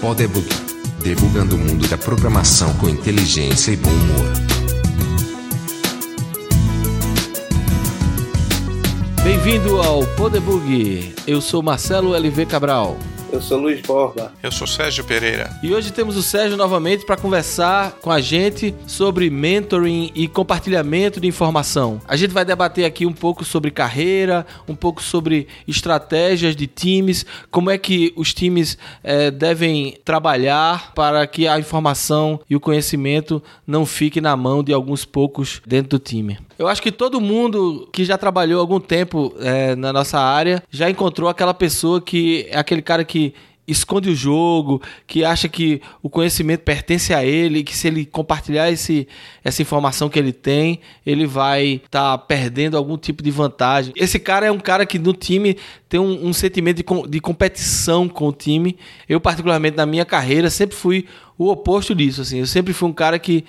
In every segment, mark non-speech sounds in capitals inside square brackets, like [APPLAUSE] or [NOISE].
Podebug. Debugando o mundo da programação com inteligência e bom humor. Bem-vindo ao Podebug. Eu sou Marcelo LV Cabral. Eu sou Luiz Borba. Eu sou Sérgio Pereira. E hoje temos o Sérgio novamente para conversar com a gente sobre mentoring e compartilhamento de informação. A gente vai debater aqui um pouco sobre carreira, um pouco sobre estratégias de times, como é que os times é, devem trabalhar para que a informação e o conhecimento não fique na mão de alguns poucos dentro do time. Eu acho que todo mundo que já trabalhou algum tempo é, na nossa área já encontrou aquela pessoa que é aquele cara que esconde o jogo, que acha que o conhecimento pertence a ele, que se ele compartilhar esse, essa informação que ele tem, ele vai estar tá perdendo algum tipo de vantagem. Esse cara é um cara que no time tem um, um sentimento de, de competição com o time. Eu, particularmente, na minha carreira, sempre fui o oposto disso. Assim. Eu sempre fui um cara que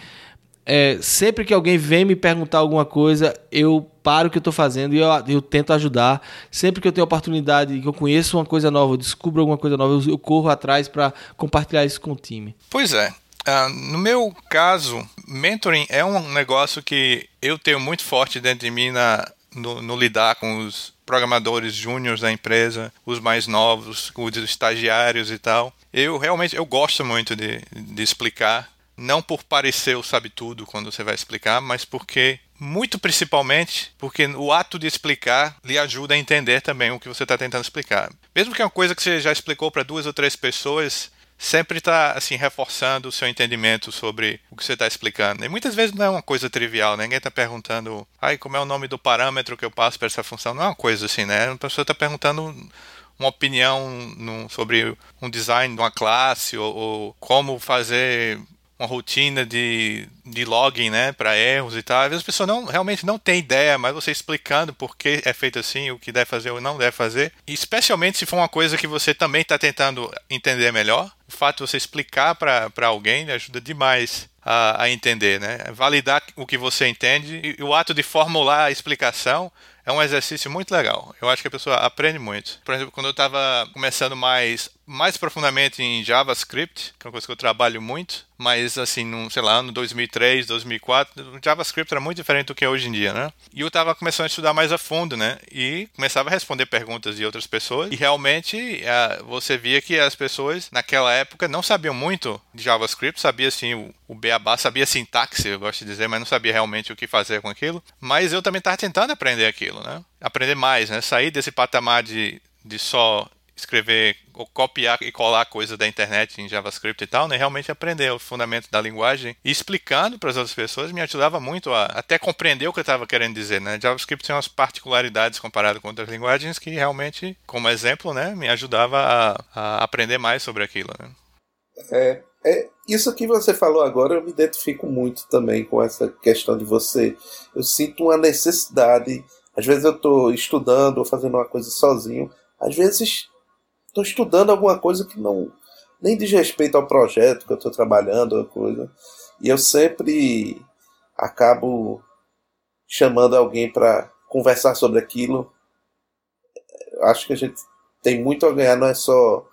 é, sempre que alguém vem me perguntar alguma coisa, eu paro o que eu estou fazendo e eu, eu, tento ajudar. Sempre que eu tenho oportunidade, que eu conheço uma coisa nova, eu descubro alguma coisa nova, eu, eu corro atrás para compartilhar isso com o time. Pois é. Uh, no meu caso, mentoring é um negócio que eu tenho muito forte dentro de mim na, no, no lidar com os programadores júniores da empresa, os mais novos, os estagiários e tal. Eu realmente eu gosto muito de, de explicar não por parecer o sabe tudo quando você vai explicar, mas porque muito principalmente porque o ato de explicar lhe ajuda a entender também o que você está tentando explicar. Mesmo que é uma coisa que você já explicou para duas ou três pessoas, sempre está assim reforçando o seu entendimento sobre o que você está explicando. E muitas vezes não é uma coisa trivial, né? ninguém está perguntando, ai, como é o nome do parâmetro que eu passo para essa função? Não é uma coisa assim, né? A pessoa está perguntando uma opinião sobre um design de uma classe ou, ou como fazer uma rotina de, de login, né, para erros e tal. Às vezes a pessoa não, realmente não tem ideia, mas você explicando por que é feito assim, o que deve fazer ou não deve fazer. E especialmente se for uma coisa que você também está tentando entender melhor, o fato de você explicar para alguém ajuda demais a, a entender, né? Validar o que você entende e o ato de formular a explicação é um exercício muito legal. Eu acho que a pessoa aprende muito. Por exemplo, quando eu estava começando mais, mais profundamente em JavaScript, que é uma coisa que eu trabalho muito, mas assim, num, sei lá, no 2003, 2004, o JavaScript era muito diferente do que é hoje em dia, né? E eu estava começando a estudar mais a fundo, né? E começava a responder perguntas de outras pessoas e realmente uh, você via que as pessoas naquela época não sabiam muito de JavaScript, sabia assim o, o beabá, sabia sintaxe, eu gosto de dizer, mas não sabia realmente o que fazer com aquilo. Mas eu também estava tentando aprender aquilo, né? Aprender mais, né? Sair desse patamar de, de só escrever ou copiar e colar coisas da internet em JavaScript e tal, né? Realmente aprender o fundamento da linguagem e explicando para as outras pessoas me ajudava muito a até compreender o que eu estava querendo dizer, né? JavaScript tem umas particularidades comparado com outras linguagens que realmente, como exemplo, né, me ajudava a, a aprender mais sobre aquilo, né? É, é, isso que você falou agora, eu me identifico muito também com essa questão de você. Eu sinto uma necessidade. Às vezes eu estou estudando ou fazendo uma coisa sozinho. Às vezes estou estudando alguma coisa que não nem diz respeito ao projeto que eu estou trabalhando, coisa. E eu sempre acabo chamando alguém para conversar sobre aquilo. Acho que a gente tem muito a ganhar, não é só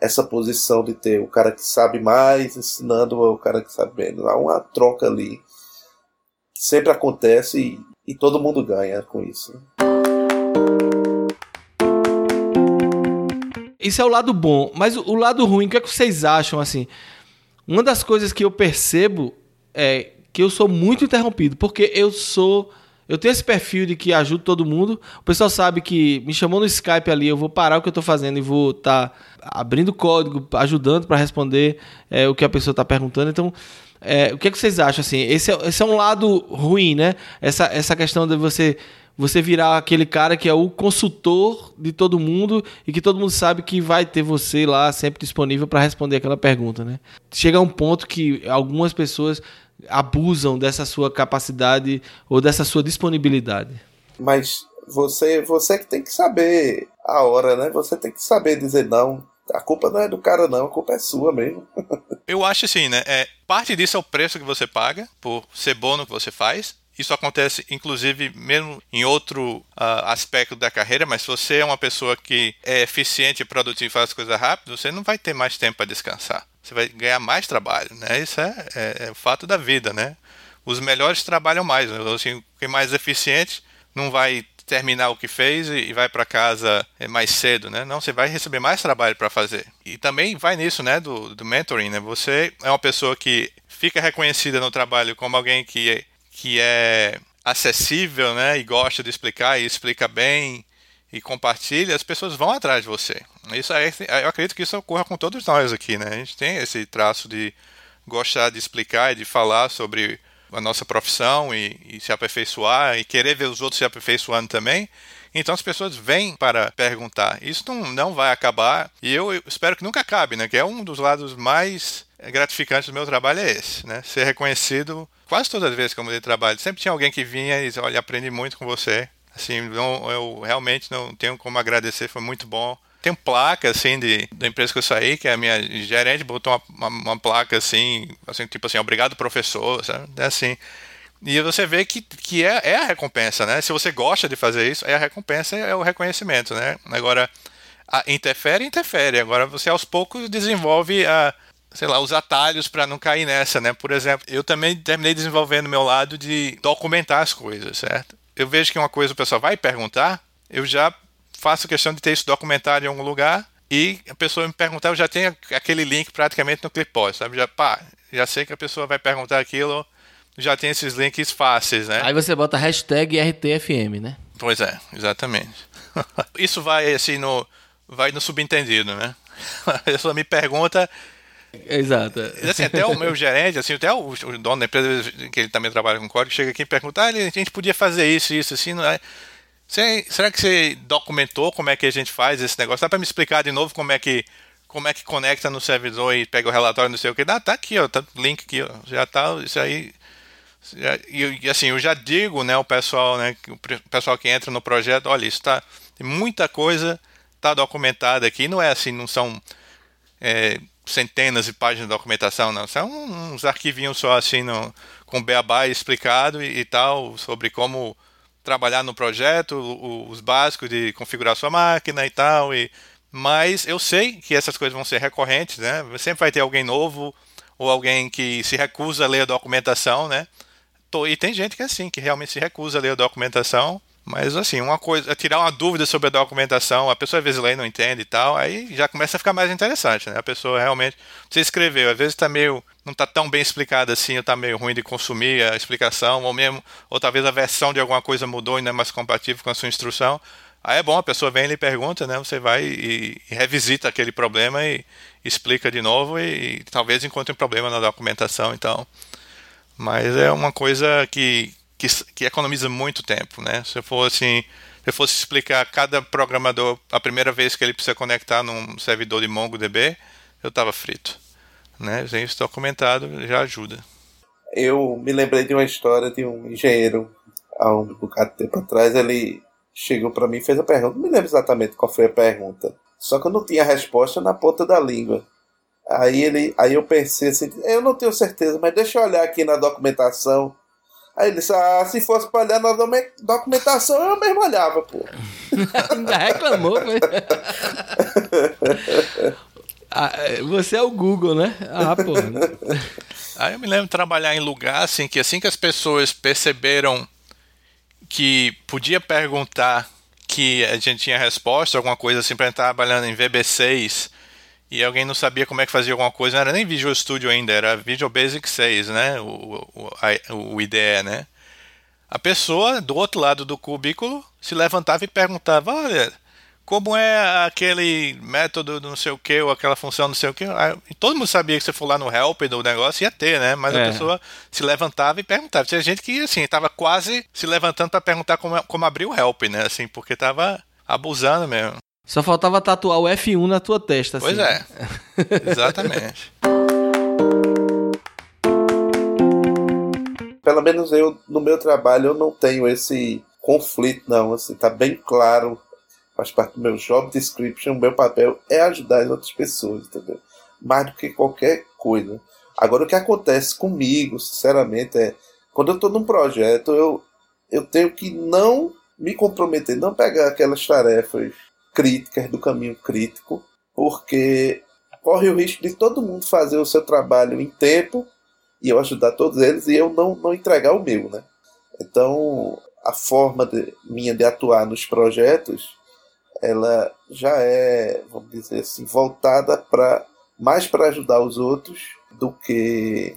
essa posição de ter o cara que sabe mais ensinando o cara que sabe menos. Há uma troca ali sempre acontece e, e todo mundo ganha com isso. Isso é o lado bom, mas o lado ruim, o que, é que vocês acham assim? Uma das coisas que eu percebo é que eu sou muito interrompido, porque eu sou eu tenho esse perfil de que ajudo todo mundo. O pessoal sabe que me chamou no Skype ali, eu vou parar o que eu estou fazendo e vou estar tá abrindo código, ajudando para responder é, o que a pessoa está perguntando. Então, é, o que, é que vocês acham assim? Esse é, esse é um lado ruim, né? Essa, essa questão de você você virar aquele cara que é o consultor de todo mundo e que todo mundo sabe que vai ter você lá sempre disponível para responder aquela pergunta, né? Chega a um ponto que algumas pessoas abusam dessa sua capacidade ou dessa sua disponibilidade. Mas você, você que tem que saber a hora, né? Você tem que saber dizer não. A culpa não é do cara, não, a culpa é sua mesmo. [LAUGHS] Eu acho assim, né? É, parte disso é o preço que você paga por ser bom no que você faz. Isso acontece, inclusive, mesmo em outro uh, aspecto da carreira, mas se você é uma pessoa que é eficiente, produtiva e faz coisas rápido, você não vai ter mais tempo para descansar. Você vai ganhar mais trabalho, né? Isso é, é, é o fato da vida, né? Os melhores trabalham mais. Né? Assim, quem é mais eficiente não vai terminar o que fez e vai para casa é, mais cedo, né? Não, você vai receber mais trabalho para fazer. E também vai nisso, né, do, do mentoring, né? Você é uma pessoa que fica reconhecida no trabalho como alguém que é, que é acessível, né, e gosta de explicar e explica bem e compartilha, as pessoas vão atrás de você. Isso aí, eu acredito que isso ocorra com todos nós aqui, né? A gente tem esse traço de gostar de explicar e de falar sobre a nossa profissão e, e, se aperfeiçoar e querer ver os outros se aperfeiçoando também. Então as pessoas vêm para perguntar. Isso não, não vai acabar e eu, eu espero que nunca acabe, né? Que é um dos lados mais gratificantes do meu trabalho é esse, né? Ser reconhecido quase todas as vezes que eu mudei de trabalho. Sempre tinha alguém que vinha e dizia, olha, aprendi muito com você. Assim, não, eu realmente não tenho como agradecer, foi muito bom tem placa, assim, de, da empresa que eu saí, que a minha gerente botou uma, uma, uma placa, assim, assim, tipo assim, obrigado, professor, sabe? É assim. E você vê que, que é, é a recompensa, né? Se você gosta de fazer isso, é a recompensa, é o reconhecimento, né? Agora, interfere, interfere. Agora, você aos poucos desenvolve a, sei lá, os atalhos para não cair nessa, né? Por exemplo, eu também terminei desenvolvendo meu lado de documentar as coisas, certo? Eu vejo que uma coisa o pessoal vai perguntar, eu já faço questão de ter isso documentado em algum lugar e a pessoa me perguntar, eu já tenho aquele link praticamente no Clipboard, sabe? Já, pá, já sei que a pessoa vai perguntar aquilo, já tem esses links fáceis, né? Aí você bota hashtag RTFM, né? Pois é, exatamente. [LAUGHS] isso vai assim no vai no subentendido, né? [LAUGHS] A pessoa me pergunta Exato. Assim, até o meu gerente, assim, até o, o dono da empresa, que ele também trabalha com código, chega aqui e pergunta: ah, a gente podia fazer isso, isso, assim, não é? Você, será que você documentou como é que a gente faz esse negócio? Dá para me explicar de novo como é que como é que conecta no servidor e pega o relatório, não sei o que. Dá, tá aqui, ó, tá link aqui, ó, já tá, isso aí. E, e assim, eu já digo, né, o pessoal, né, o pessoal que entra no projeto, olha, isso tá, muita coisa tá documentada aqui, não é assim, não são é, centenas de páginas de documentação, não, são uns arquivinhos só assim, no, com beabá explicado e, e tal, sobre como trabalhar no projeto, os básicos de configurar sua máquina e tal. E, mas eu sei que essas coisas vão ser recorrentes, né? Sempre vai ter alguém novo ou alguém que se recusa a ler a documentação, né? E tem gente que é assim, que realmente se recusa a ler a documentação. Mas assim, uma coisa, é tirar uma dúvida sobre a documentação, a pessoa às vezes lê e não entende e tal, aí já começa a ficar mais interessante, né? A pessoa realmente. Você escreveu, às vezes está meio não está tão bem explicado assim, ou está meio ruim de consumir a explicação, ou mesmo, ou talvez a versão de alguma coisa mudou e não é mais compatível com a sua instrução. Aí é bom, a pessoa vem e lhe pergunta, né? Você vai e, e revisita aquele problema e explica de novo e, e, talvez encontre um problema na documentação, então. Mas é uma coisa que, que, que economiza muito tempo, né? Se eu fosse se eu fosse explicar cada programador a primeira vez que ele precisa conectar num servidor de MongoDB, eu estava frito né? Isso documentado já ajuda. Eu me lembrei de uma história de um engenheiro há um bocado de tempo atrás. Ele chegou para mim e fez a pergunta. Não me lembro exatamente qual foi a pergunta. Só que eu não tinha a resposta na ponta da língua. Aí ele, aí eu pensei assim, eu não tenho certeza, mas deixa eu olhar aqui na documentação. Aí ele disse, ah, se fosse para olhar na documentação, eu mesmo olhava, pô. [LAUGHS] Ainda reclamou, mas... [LAUGHS] Ah, é, você é o Google, né? Ah, pô. [LAUGHS] Aí eu me lembro de trabalhar em lugar assim que assim que as pessoas perceberam que podia perguntar que a gente tinha resposta, alguma coisa assim, para estar trabalhando em VB6 e alguém não sabia como é que fazia alguma coisa, não era nem Visual Studio ainda, era Visual Basic 6, né? O, o, a, o IDE, né? A pessoa do outro lado do cubículo se levantava e perguntava: Olha, como é aquele método não sei o que, ou aquela função não sei o que. Todo mundo sabia que você for lá no help do negócio ia ter, né? Mas é. a pessoa se levantava e perguntava. Tinha gente que, assim, estava quase se levantando para perguntar como, como abrir o help, né? Assim, porque estava abusando mesmo. Só faltava tatuar o F1 na tua testa, Pois assim. é. Exatamente. [LAUGHS] Pelo menos eu, no meu trabalho, eu não tenho esse conflito, não. Assim, tá bem claro faz parte do meu job description, o meu papel é ajudar as outras pessoas, entendeu? Mais do que qualquer coisa. Agora, o que acontece comigo, sinceramente, é quando eu estou num projeto, eu, eu tenho que não me comprometer, não pegar aquelas tarefas críticas do caminho crítico, porque corre o risco de todo mundo fazer o seu trabalho em tempo e eu ajudar todos eles e eu não, não entregar o meu, né? Então, a forma de, minha de atuar nos projetos, ela já é, vamos dizer assim, voltada para mais para ajudar os outros do que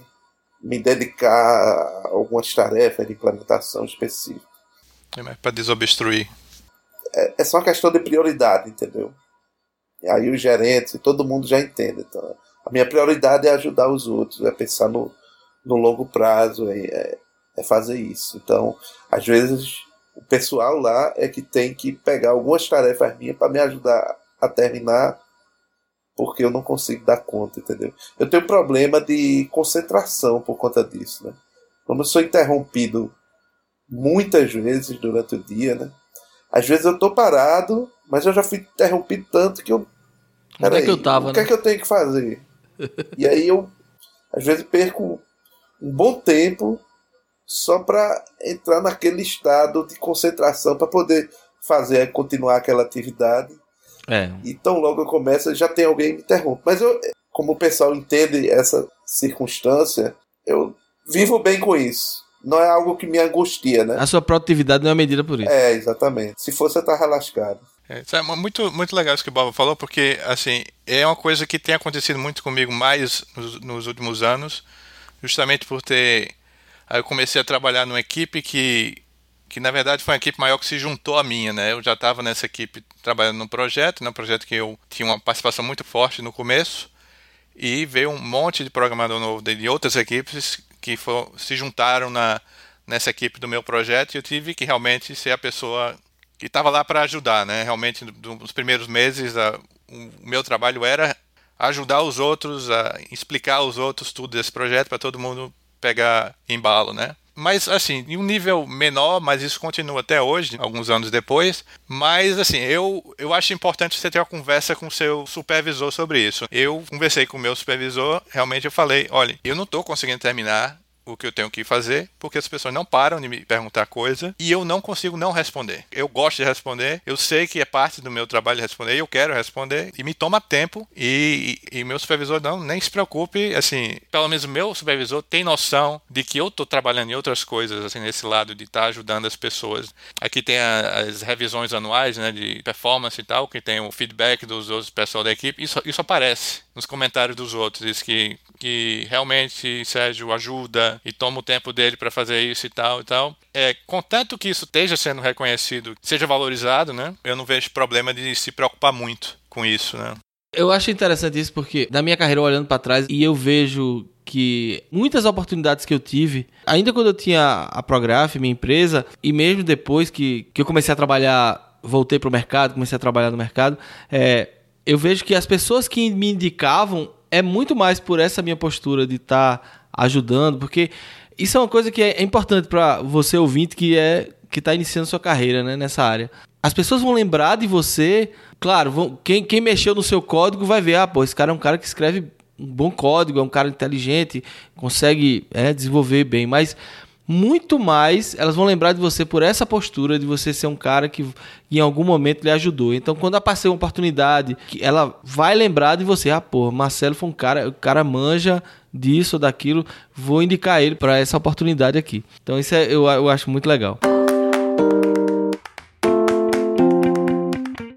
me dedicar a algumas tarefas de implementação específica. É para desobstruir. É, é só uma questão de prioridade, entendeu? E aí os gerentes, todo mundo já entende. Então, a minha prioridade é ajudar os outros, é pensar no, no longo prazo, é, é, é fazer isso. Então, às vezes, o pessoal lá é que tem que pegar algumas tarefas minhas para me ajudar a terminar, porque eu não consigo dar conta, entendeu? Eu tenho problema de concentração por conta disso, né? Como eu sou interrompido muitas vezes durante o dia, né? Às vezes eu tô parado, mas eu já fui interrompido tanto que eu. Onde é que eu tava, O que é né? que eu tenho que fazer? [LAUGHS] e aí eu, às vezes, perco um bom tempo só para entrar naquele estado de concentração para poder fazer, continuar aquela atividade. É. E tão logo eu começo, já tem alguém que me interrompe. Mas eu, como o pessoal entende essa circunstância, eu vivo bem com isso. Não é algo que me angustia, né? A sua produtividade não é medida por isso. É, exatamente. Se fosse, eu tava lascado. É, isso é muito, muito legal isso que o Bob falou, porque assim, é uma coisa que tem acontecido muito comigo mais nos, nos últimos anos, justamente por ter. Aí eu comecei a trabalhar numa equipe que, que na verdade foi uma equipe maior que se juntou à minha, né? Eu já estava nessa equipe trabalhando num projeto, num projeto que eu tinha uma participação muito forte no começo, e veio um monte de programador novo de outras equipes que for, se juntaram na, nessa equipe do meu projeto e eu tive que realmente ser a pessoa que estava lá para ajudar, né? Realmente, nos primeiros meses, a, o meu trabalho era ajudar os outros, a explicar aos outros tudo desse projeto para todo mundo pegar embalo, né? Mas, assim, em um nível menor, mas isso continua até hoje, alguns anos depois. Mas, assim, eu, eu acho importante você ter uma conversa com o seu supervisor sobre isso. Eu conversei com o meu supervisor, realmente eu falei: olha, eu não estou conseguindo terminar o que eu tenho que fazer, porque as pessoas não param de me perguntar coisa e eu não consigo não responder. Eu gosto de responder, eu sei que é parte do meu trabalho responder, eu quero responder e me toma tempo e, e, e meu supervisor não, nem se preocupe, assim, pelo menos meu supervisor tem noção de que eu estou trabalhando em outras coisas, assim, nesse lado de estar tá ajudando as pessoas. Aqui tem a, as revisões anuais, né, de performance e tal, que tem o feedback dos outros pessoal da equipe, isso, isso aparece nos comentários dos outros, diz que, que realmente Sérgio ajuda e toma o tempo dele para fazer isso e tal e tal. É, contanto que isso esteja sendo reconhecido, seja valorizado, né? Eu não vejo problema de se preocupar muito com isso, né? Eu acho interessante isso porque, da minha carreira, olhando para trás, e eu vejo que muitas oportunidades que eu tive, ainda quando eu tinha a Prograf, minha empresa, e mesmo depois que, que eu comecei a trabalhar, voltei para o mercado, comecei a trabalhar no mercado, é, eu vejo que as pessoas que me indicavam é muito mais por essa minha postura de estar tá ajudando, porque isso é uma coisa que é importante para você ouvinte que é que está iniciando sua carreira né, nessa área. As pessoas vão lembrar de você, claro, vão, quem, quem mexeu no seu código vai ver, ah, pô, esse cara é um cara que escreve um bom código, é um cara inteligente, consegue é, desenvolver bem, mas muito mais elas vão lembrar de você por essa postura de você ser um cara que em algum momento lhe ajudou. Então, quando aparecer uma oportunidade, ela vai lembrar de você. Ah, pô, Marcelo foi um cara, o cara manja disso ou daquilo, vou indicar ele para essa oportunidade aqui. Então, isso é, eu, eu acho muito legal.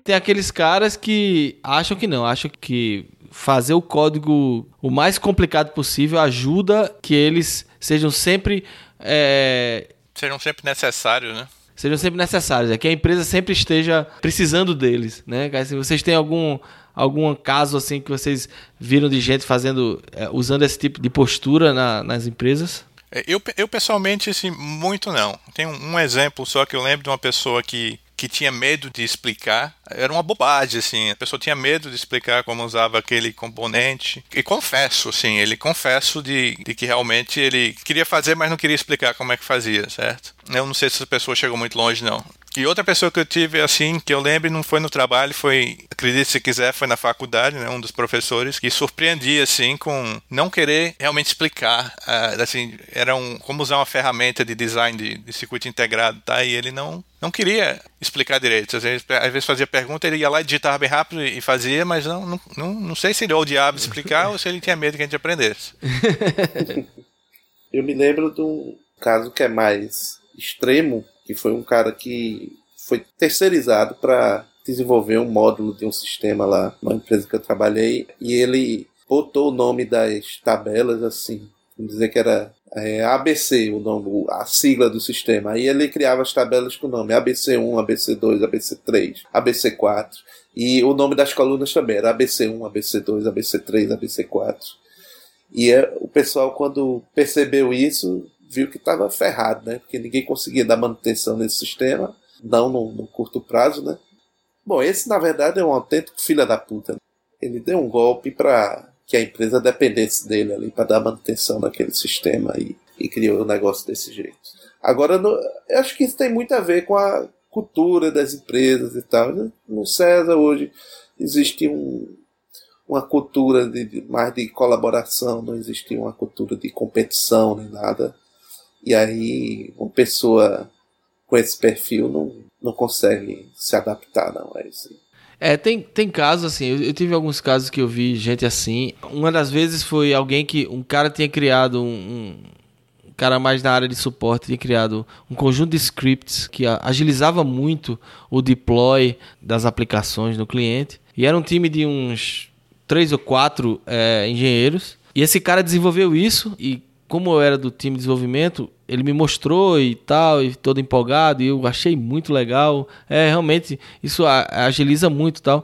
Tem aqueles caras que acham que não, acham que fazer o código o mais complicado possível ajuda que eles sejam sempre é... Sejam sempre necessários, né? Sejam sempre necessários, é que a empresa sempre esteja precisando deles, né? Se vocês têm algum algum caso assim que vocês viram de gente fazendo, é, usando esse tipo de postura na, nas empresas? Eu, eu pessoalmente, assim, muito não. Tem um, um exemplo só que eu lembro de uma pessoa que que tinha medo de explicar. Era uma bobagem, assim. A pessoa tinha medo de explicar como usava aquele componente. E confesso, assim, ele confesso de, de que realmente ele queria fazer, mas não queria explicar como é que fazia, certo? Eu não sei se essa pessoa chegou muito longe, não. E outra pessoa que eu tive, assim, que eu lembro, não foi no trabalho, foi acredite se quiser, foi na faculdade, né, um dos professores, que surpreendia, assim, com não querer realmente explicar, uh, assim, era um, como usar uma ferramenta de design de, de circuito integrado, tá? E ele não não queria explicar direito. Às vezes, às vezes fazia pergunta, ele ia lá e digitava bem rápido e fazia, mas não, não, não, não sei se ele odiava explicar ou se ele tinha medo que a gente aprendesse. [LAUGHS] Eu me lembro de um caso que é mais extremo, que foi um cara que foi terceirizado para desenvolver um módulo de um sistema lá numa empresa que eu trabalhei e ele botou o nome das tabelas assim, vamos dizer que era é, ABC, o nome, a sigla do sistema. Aí ele criava as tabelas com o nome ABC1, ABC2, ABC3, ABC4. E o nome das colunas também era ABC1, ABC2, ABC3, ABC4. E é, o pessoal, quando percebeu isso, viu que estava ferrado, né? Porque ninguém conseguia dar manutenção nesse sistema, não no, no, curto prazo, né? Bom, esse na verdade é um autêntico filho da puta. Né? Ele deu um golpe para que a empresa dependesse dele ali para dar manutenção naquele sistema e, e criou o um negócio desse jeito. Agora, no, eu acho que isso tem muito a ver com a cultura das empresas e tal. No César hoje existe um, uma cultura de, mais de colaboração, não existe uma cultura de competição nem nada. E aí uma pessoa com esse perfil não, não consegue se adaptar não a esse. É, tem, tem casos assim, eu, eu, tive alguns casos que eu vi gente assim. Uma das vezes foi alguém que. Um cara tinha criado um, um cara mais na área de suporte tinha criado um conjunto de scripts que agilizava muito o deploy das aplicações no cliente. E era um time de uns três ou quatro é, engenheiros. E esse cara desenvolveu isso e como eu era do time de desenvolvimento, ele me mostrou e tal, e todo empolgado, e eu achei muito legal. É, realmente, isso agiliza muito e tal.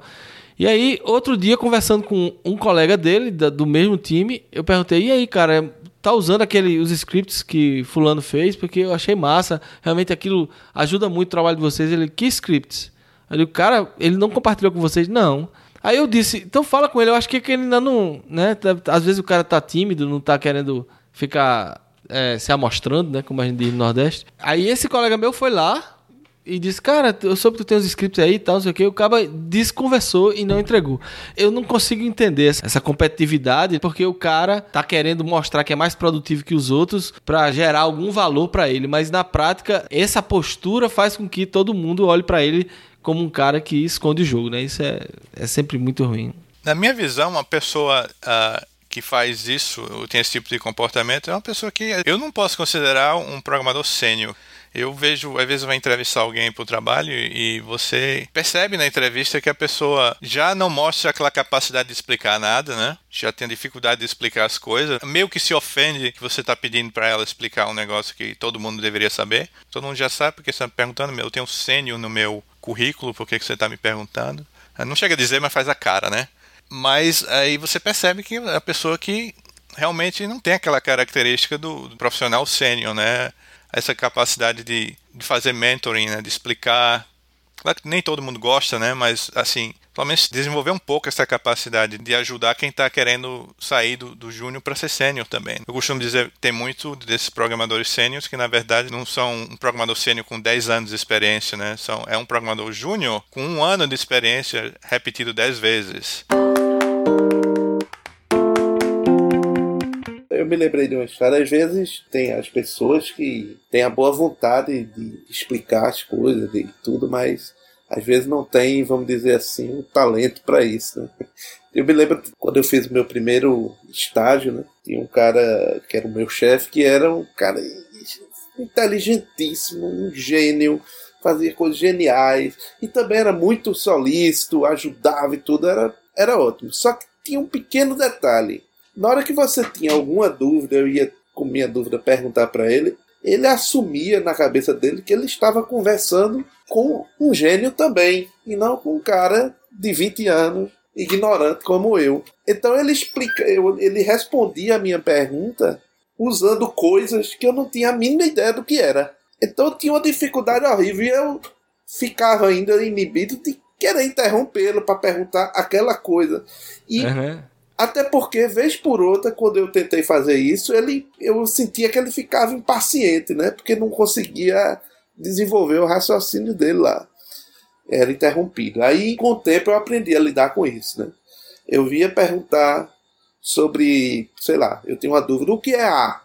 E aí, outro dia, conversando com um colega dele, do mesmo time, eu perguntei, e aí, cara, tá usando aquele, os scripts que fulano fez? Porque eu achei massa, realmente aquilo ajuda muito o trabalho de vocês. Ele, que scripts? Aí o cara, ele não compartilhou com vocês? Não. Aí eu disse, então fala com ele, eu acho que ele ainda não, né? Às vezes o cara tá tímido, não tá querendo ficar é, se amostrando, né? Como a gente diz no Nordeste. Aí esse colega meu foi lá e disse, cara, eu soube que tu tem os scripts aí e tal, não sei o que. O cara desconversou e não entregou. Eu não consigo entender essa competitividade, porque o cara tá querendo mostrar que é mais produtivo que os outros para gerar algum valor para ele. Mas na prática, essa postura faz com que todo mundo olhe para ele como um cara que esconde o jogo, né? Isso é, é sempre muito ruim. Na minha visão, uma pessoa uh, que faz isso, tem esse tipo de comportamento, é uma pessoa que eu não posso considerar um programador sênior. Eu vejo, às vezes vai entrevistar alguém para o trabalho e você percebe na entrevista que a pessoa já não mostra aquela capacidade de explicar nada, né? Já tem dificuldade de explicar as coisas. Meio que se ofende que você está pedindo para ela explicar um negócio que todo mundo deveria saber. Todo mundo já sabe porque você está me perguntando. Eu tenho um sênior no meu currículo, por que, que você está me perguntando? Não chega a dizer, mas faz a cara, né? Mas aí você percebe que é a pessoa que realmente não tem aquela característica do, do profissional sênior, né? Essa capacidade de, de fazer mentoring, né? De explicar. Claro que nem todo mundo gosta, né? Mas, assim, pelo menos desenvolver um pouco essa capacidade de ajudar quem está querendo sair do, do júnior para ser sênior também. Eu costumo dizer tem muito desses programadores sêniores que, na verdade, não são um programador sênior com 10 anos de experiência, né? São, é um programador júnior com um ano de experiência repetido 10 vezes. Eu me lembrei de uma história. Às vezes tem as pessoas que têm a boa vontade de explicar as coisas e tudo, mas às vezes não tem, vamos dizer assim, o um talento para isso. Né? [LAUGHS] Eu me lembro quando eu fiz o meu primeiro estágio, né? Tinha um cara que era o meu chefe, que era um cara inteligentíssimo, um gênio, fazia coisas geniais e também era muito solícito, ajudava e tudo, era, era ótimo. Só que tinha um pequeno detalhe. Na hora que você tinha alguma dúvida, eu ia com minha dúvida perguntar para ele, ele assumia na cabeça dele que ele estava conversando com um gênio também, e não com um cara de 20 anos, ignorante como eu. Então ele explica, ele respondia a minha pergunta usando coisas que eu não tinha a mínima ideia do que era. Então eu tinha uma dificuldade horrível e eu ficava ainda inibido de querer interrompê-lo para perguntar aquela coisa. E uhum. Até porque, vez por outra, quando eu tentei fazer isso, ele eu sentia que ele ficava impaciente, né? Porque não conseguia desenvolver o raciocínio dele lá. era interrompido. Aí, com o tempo, eu aprendi a lidar com isso, né? Eu via perguntar sobre, sei lá, eu tenho uma dúvida, o que é A?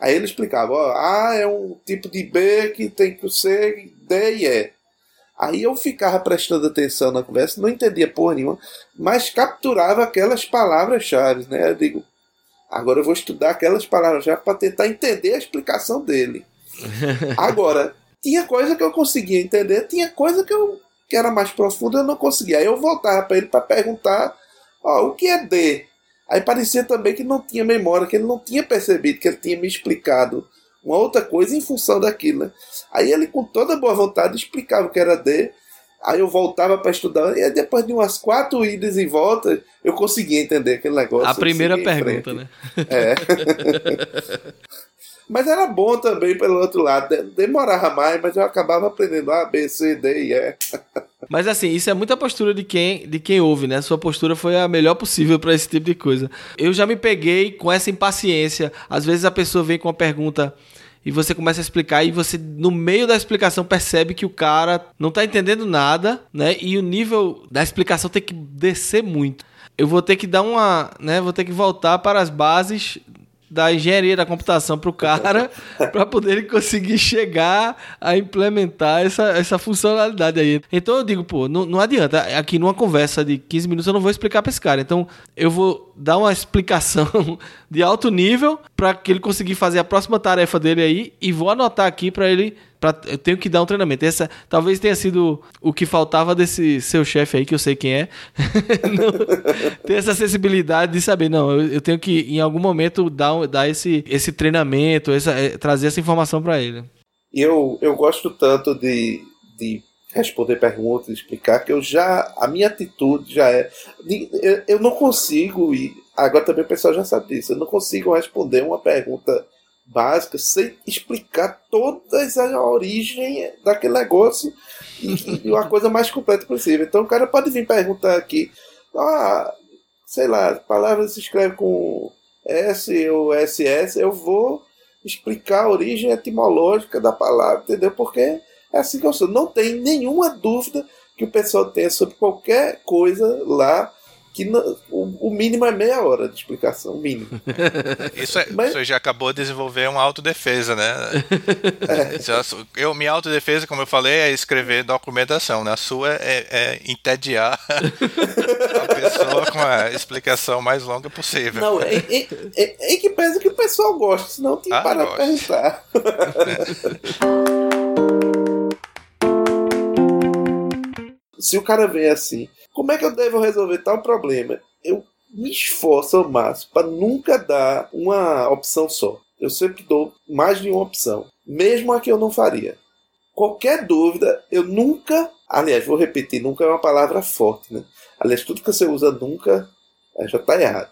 Aí ele explicava, ó, A é um tipo de B que tem que ser D e E. Aí eu ficava prestando atenção na conversa, não entendia porra nenhuma, mas capturava aquelas palavras-chave, né? Eu digo, agora eu vou estudar aquelas palavras-chave para tentar entender a explicação dele. [LAUGHS] Agora, tinha coisa que eu conseguia entender, tinha coisa que eu que era mais profunda eu não conseguia. Aí eu voltava para ele para perguntar, ó, o que é D? Aí parecia também que não tinha memória, que ele não tinha percebido, que ele tinha me explicado uma outra coisa em função daquilo. Né? Aí ele, com toda boa vontade, explicava o que era D. Aí eu voltava para estudar, e depois de umas quatro idas e voltas, eu conseguia entender aquele negócio. A primeira pergunta, né? É. [LAUGHS] Mas era bom também pelo outro lado. Demorava mais, mas eu acabava aprendendo A, B, C, D e E. [LAUGHS] Mas assim, isso é muita postura de quem, de quem ouve, né? Sua postura foi a melhor possível para esse tipo de coisa. Eu já me peguei com essa impaciência. Às vezes a pessoa vem com uma pergunta e você começa a explicar e você no meio da explicação percebe que o cara não tá entendendo nada, né? E o nível da explicação tem que descer muito. Eu vou ter que dar uma, né, vou ter que voltar para as bases da engenharia da computação para o cara [LAUGHS] para poder ele conseguir chegar a implementar essa, essa funcionalidade aí. Então eu digo, pô, não, não adianta. Aqui numa conversa de 15 minutos eu não vou explicar para esse cara. Então eu vou dar uma explicação [LAUGHS] de alto nível para que ele conseguir fazer a próxima tarefa dele aí e vou anotar aqui para ele Pra, eu tenho que dar um treinamento. Essa talvez tenha sido o que faltava desse seu chefe aí, que eu sei quem é. [LAUGHS] ter essa sensibilidade de saber, não, eu, eu, tenho que, em algum momento, dar, dar esse, esse treinamento, essa, é, trazer essa informação para ele. Eu, eu gosto tanto de, de responder perguntas, explicar, que eu já. A minha atitude já é. Eu, eu não consigo, e agora também o pessoal já sabe disso, eu não consigo responder uma pergunta básica sem explicar todas a origem daquele negócio e, uma coisa mais completa possível. Então o cara pode vir perguntar aqui, ah, sei lá, palavras se escreve com S ou SS, eu vou explicar a origem etimológica da palavra, entendeu? Porque é assim que eu sou. Não tem nenhuma dúvida que o pessoal tenha sobre qualquer coisa lá que não, o, o, mínimo é meia hora de explicação, o mínimo. [LAUGHS] Isso, é, Mas... Você já acabou de desenvolver uma autodefesa, né? É. Eu, minha autodefesa, como eu falei, é escrever documentação. Né? A sua é, é entediar [LAUGHS] a pessoa com a explicação mais longa possível. Não, é, é, é, é que pesa que o pessoal gosta, senão tem que ah, parar de perguntar. [LAUGHS] Se o cara vem assim, como é que eu devo resolver tal problema? Eu me esforço ao máximo para nunca dar uma opção só. Eu sempre dou mais de uma opção, mesmo a que eu não faria. Qualquer dúvida, eu nunca. Aliás, vou repetir: nunca é uma palavra forte, né? Aliás, tudo que você usa nunca já está errado.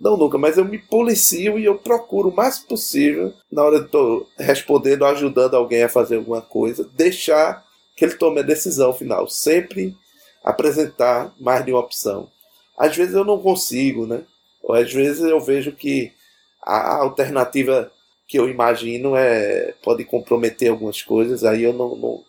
Não nunca, mas eu me policio e eu procuro o mais possível, na hora de estou respondendo ajudando alguém a fazer alguma coisa, deixar que ele tome a decisão final. Sempre apresentar mais de uma opção. Às vezes eu não consigo, né? Ou às vezes eu vejo que a alternativa que eu imagino é pode comprometer algumas coisas, aí eu não, não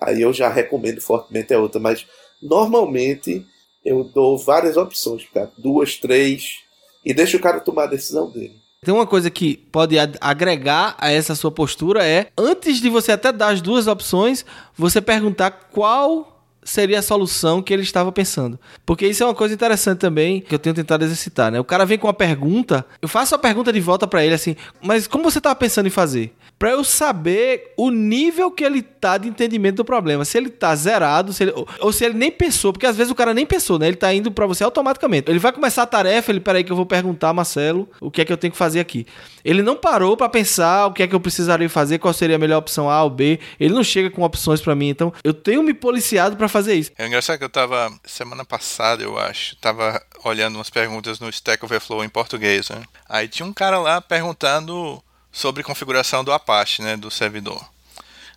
aí eu já recomendo fortemente a outra, mas normalmente eu dou várias opções, cara, duas, três, e deixo o cara tomar a decisão dele. Tem uma coisa que pode agregar a essa sua postura é, antes de você até dar as duas opções, você perguntar qual seria a solução que ele estava pensando. Porque isso é uma coisa interessante também que eu tenho tentado exercitar, né? O cara vem com uma pergunta, eu faço a pergunta de volta para ele assim: "Mas como você estava pensando em fazer?" Para eu saber o nível que ele tá de entendimento do problema. Se ele tá zerado, se ele, ou, se ele nem pensou, porque às vezes o cara nem pensou, né? Ele tá indo para você automaticamente. Ele vai começar a tarefa, ele, peraí que eu vou perguntar, Marcelo, o que é que eu tenho que fazer aqui. Ele não parou para pensar o que é que eu precisaria fazer, qual seria a melhor opção A ou B. Ele não chega com opções para mim. Então, eu tenho me policiado para fazer isso. É engraçado que eu tava, semana passada, eu acho, tava olhando umas perguntas no Stack Overflow em português, né? Aí tinha um cara lá perguntando sobre configuração do Apache, né, do servidor.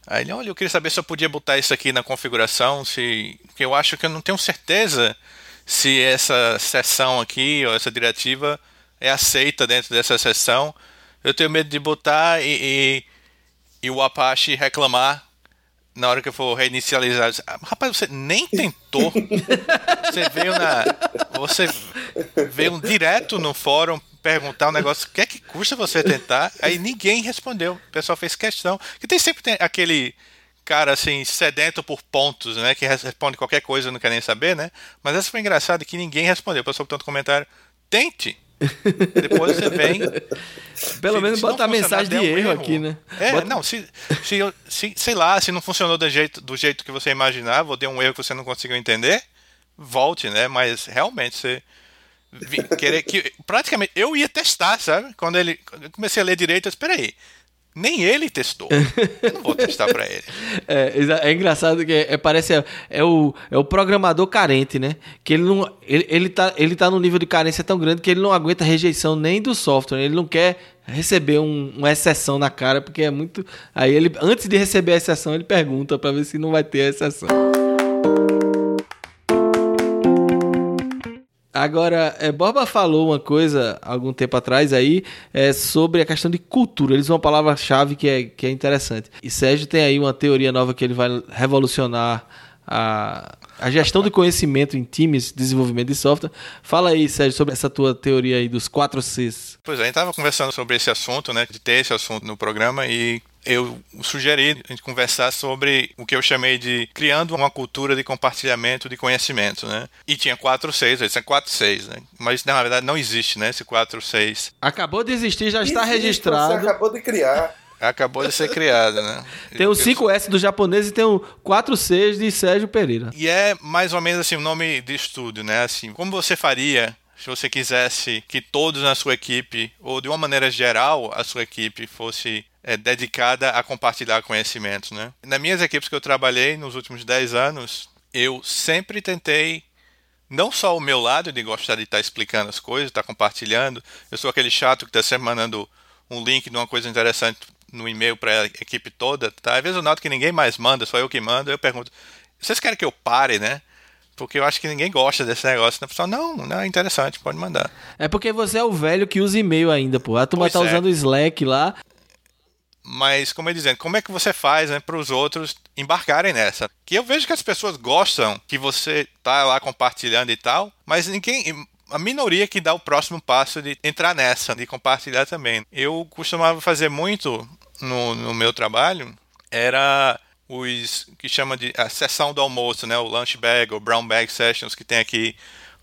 Aí ele, olha, eu queria saber se eu podia botar isso aqui na configuração, se que eu acho que eu não tenho certeza se essa seção aqui ou essa diretiva é aceita dentro dessa seção. Eu tenho medo de botar e, e, e o Apache reclamar na hora que eu for reinicializar, ah, rapaz, você nem tentou. [LAUGHS] você veio na. Você veio direto no fórum perguntar um negócio, o que é que custa você tentar? Aí ninguém respondeu. O pessoal fez questão. Que tem sempre tem aquele cara assim, sedento por pontos, né? Que responde qualquer coisa não quer nem saber, né? Mas essa foi engraçada que ninguém respondeu. O pessoal tanto comentário. Tente! Depois você vem. Pelo se, menos se bota a mensagem de um erro, aqui, né? É, Bota- não, se, se, eu- se- sei lá, se não funcionou do jeito, do jeito que você imaginava, ou deu um erro que você não conseguiu entender, volte, né? Mas realmente você. Querer que, praticamente, eu ia testar, sabe? Quando ele. eu comecei a ler direito, eu disse, peraí. Nem ele testou. Eu não vou testar pra ele. [LAUGHS] É, é engraçado que é, parece é, é o, é o programador carente, né? Que ele não ele, ele tá ele tá num nível de carência tão grande que ele não aguenta rejeição nem do software, ele não quer receber um- uma exceção na cara porque é muito aí ele antes de receber a exceção ele pergunta pra ver se não vai ter a exceção. Agora, é, Borba falou uma coisa algum tempo atrás aí é, sobre a questão de cultura. Eles usam uma palavra-chave que é, que é interessante. E Sérgio tem aí uma teoria nova que ele vai revolucionar a, a gestão de conhecimento em times de desenvolvimento de software. Fala aí, Sérgio, sobre essa tua teoria aí dos 4 Cs. Pois é, a gente estava conversando sobre esse assunto, né? De ter esse assunto no programa e eu sugeri a gente conversar sobre o que eu chamei de criando uma cultura de compartilhamento de conhecimento, né? E tinha 4 6, esse é 4 6, né? Mas na verdade não existe, né? Esse 4 6 Acabou de existir, já está Existe, registrado. Você acabou de criar. acabou de ser criado, né? [LAUGHS] Tem o Eu- 5S do japonês e tem o 4 Cs de Sérgio Pereira. E é mais ou menos assim o nome de estudo, né? Assim, como você faria se você quisesse que todos na sua equipe, ou de uma maneira geral, a sua equipe fosse é, dedicada a compartilhar conhecimento, né? Nas minhas equipes que eu trabalhei nos últimos 10 anos, eu sempre tentei não só o meu lado de gostar de estar explicando as coisas, estar compartilhando. Eu sou aquele chato que está sempre mandando um link de uma coisa interessante no e-mail para a equipe toda, tá? Às vezes eu noto que ninguém mais manda, só eu que mando. Eu pergunto: vocês querem que eu pare, né? Porque eu acho que ninguém gosta desse negócio. A pessoa, não, não é interessante, pode mandar. É porque você é o velho que usa e-mail ainda, pô. A turma Pois tá é. usando o Slack lá. Mas, como eu dizendo, como é que você faz né, para os outros embarcarem nessa? Que eu vejo que as pessoas gostam que você tá lá compartilhando e tal, mas ninguém. A minoria que dá o próximo passo de entrar nessa, de compartilhar também. Eu costumava fazer muito no, no meu trabalho, era os que chama de a sessão do almoço, né? O lunch bag, ou brown bag sessions que tem aqui.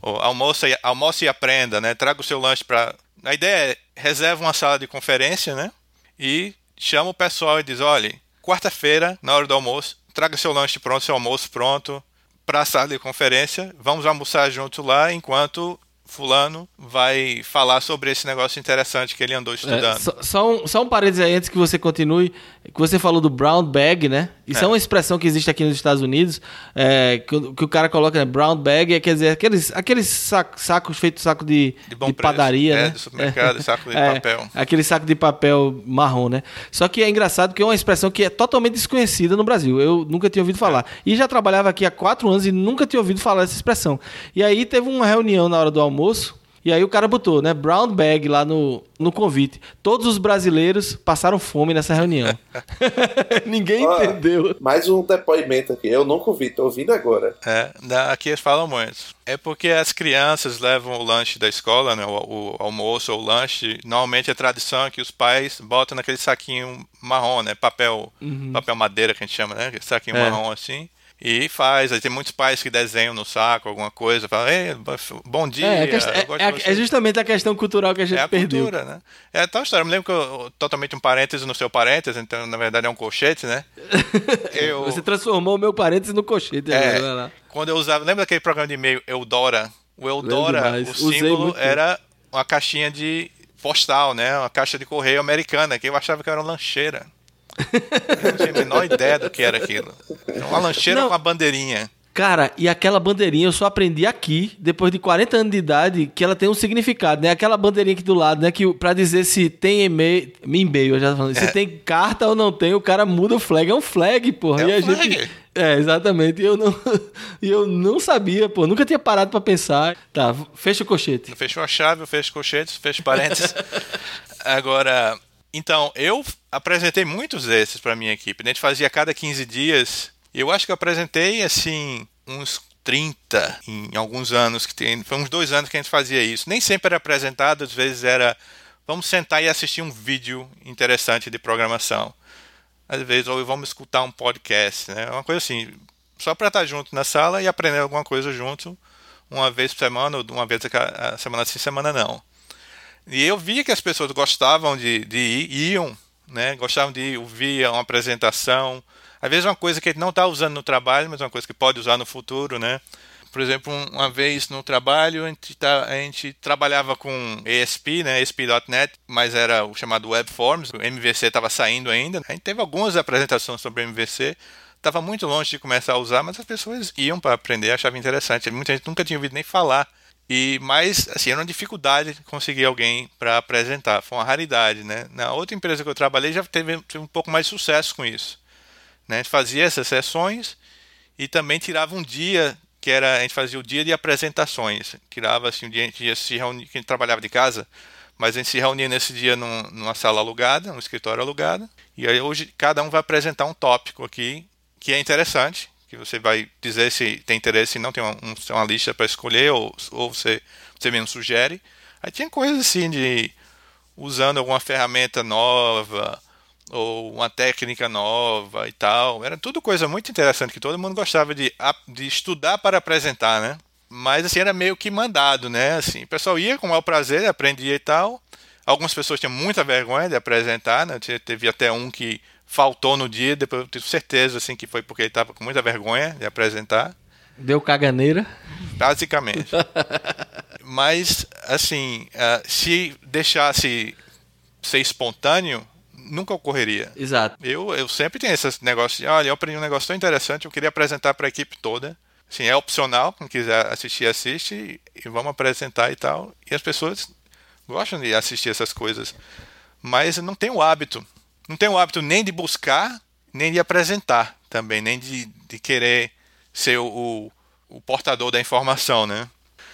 O almoço, e, e aprenda, né? Traga o seu lanche para. A ideia é reserva uma sala de conferência, né? E chama o pessoal e diz: olha, quarta-feira, na hora do almoço, traga seu lanche pronto, seu almoço pronto para a sala de conferência. Vamos almoçar junto lá enquanto fulano vai falar sobre esse negócio interessante que ele andou É, estudando. só, só um, só um parênteses aí antes que você continue. Que você falou do brown bag, né? Isso é, É. uma expressão que existe aqui nos Estados Unidos. é, que, o- que o cara coloca, né? Brown bag, é, quer dizer, aqueles, aqueles saco, sacos feitos saco de, De de preço. padaria, É, né? do supermercado, saco de [LAUGHS] É, papel. Aquele saco de papel marrom, né? Só que é engraçado que é uma expressão que é totalmente desconhecida no Brasil. Eu nunca tinha ouvido falar. E já trabalhava aqui há quatro anos e nunca tinha ouvido falar dessa expressão. E aí teve uma reunião na hora do almoço. E aí o cara botou, né, brown bag lá no, no convite. Todos os brasileiros passaram fome nessa reunião. [LAUGHS] [LAUGHS] Ninguém Ó, entendeu. Mais um depoimento aqui. Eu nunca ouvi, tô ouvindo agora. É, aqui eles falam muito. É porque as crianças levam o lanche da escola, né, o, o almoço ou o lanche. Normalmente a tradição é que os pais botam naquele saquinho marrom, né, papel, papel madeira que a gente chama, né, saquinho Uhum. É. marrom assim. E faz. Aí tem muitos pais que desenham no saco alguma coisa, falam, Ei, bom dia. É, a quest- eu é- é- de você." é justamente a questão cultural que a gente É a perdeu. cultura, né? É tal história. Eu me lembro que eu, totalmente um parêntese no seu parêntese, então na verdade é um colchete, né? [LAUGHS] Eu, Você transformou o meu parênteses no cochete. é, agora, lá. quando eu usava, lembra daquele programa de e-mail Eudora? O Eudora, o símbolo era uma caixinha de postal, né? Uma caixa de correio americana, que eu achava que era uma lancheira. Eu não tinha a menor ideia do que era aquilo. Uma lancheira Não. com a bandeirinha. Cara, e aquela bandeirinha eu só aprendi aqui, depois de 40 anos de idade, que ela tem um significado, né? Aquela bandeirinha aqui do lado, né? Que pra dizer se tem e-mail. E-mail, eu já tô falando. Se tem carta ou não tem, o cara muda o flag. É um flag, porra. É e um a flag. gente. É, exatamente. E eu não, [LAUGHS] eu não sabia, pô. Nunca tinha parado pra pensar. Tá, fecha o cochete. Fechou a chave, eu fecho colchetes, fecho parênteses. [LAUGHS] Agora, Então, eu apresentei muitos desses para minha equipe. A gente fazia a cada 15 dias. Eu acho que eu apresentei, assim, uns 30 em alguns anos. que tem, Foi uns dois anos que a gente fazia isso. Nem sempre era apresentado, às vezes era. Vamos sentar e assistir um vídeo interessante de programação. Às vezes, ou vamos escutar um podcast, né? Uma coisa assim, só para estar junto na sala e aprender alguma coisa junto, uma vez por semana, ou uma vez a semana sim, semana não. E eu via que as pessoas gostavam de, de ir, iam, né? Gostavam de ouvir uma apresentação. Às vezes uma coisa que a gente não está usando no trabalho, mas uma coisa que pode usar no futuro, né? Por exemplo, uma vez no trabalho a gente, tá, a gente trabalhava com ESP, né, ESP.NET, mas era o chamado Web Forms, o MVC estava saindo ainda. A gente teve algumas apresentações sobre MVC, estava muito longe de começar a usar, mas as pessoas iam para aprender, achavam interessante. Muita gente nunca tinha ouvido nem falar. E mais, assim, era uma dificuldade conseguir alguém para apresentar. Foi uma raridade, né? Na outra empresa que eu trabalhei já teve, teve um pouco mais de sucesso com isso. Né? A gente fazia essas sessões e também tirava um dia que era a gente fazia o dia de apresentações. Tirava assim um dia a gente ia se reunir, que a gente trabalhava de casa, mas a gente se reunia nesse dia num, numa sala alugada, um escritório alugado. E aí hoje cada um vai apresentar um tópico aqui que é interessante, que você vai dizer se tem interesse e não tem uma, uma lista para escolher, ou, ou você, você mesmo sugere. Aí tinha coisas assim de usando alguma ferramenta nova, ou uma técnica nova e tal. Era tudo coisa muito interessante que todo mundo gostava de, de estudar para apresentar, né? Mas assim, era meio que mandado, né? Assim, o pessoal ia com o maior prazer, aprendia e tal. Algumas pessoas tinham muita vergonha de apresentar, né? Teve até um que faltou no dia, depois eu tenho certeza assim que foi porque ele estava com muita vergonha de apresentar. Deu caganeira? Basicamente. [LAUGHS] Mas, assim, uh, se deixasse ser espontâneo, nunca ocorreria. Exato. Eu, eu sempre tenho esse negócio de, olha, eu aprendi um negócio tão interessante, eu queria apresentar para a equipe toda. Assim, é opcional, quem quiser assistir, assiste, e vamos apresentar e tal. E as pessoas gostam de assistir essas coisas. Mas não tem o hábito não tem o hábito nem de buscar, nem de apresentar também, nem de, de querer ser o, o, o portador da informação, né?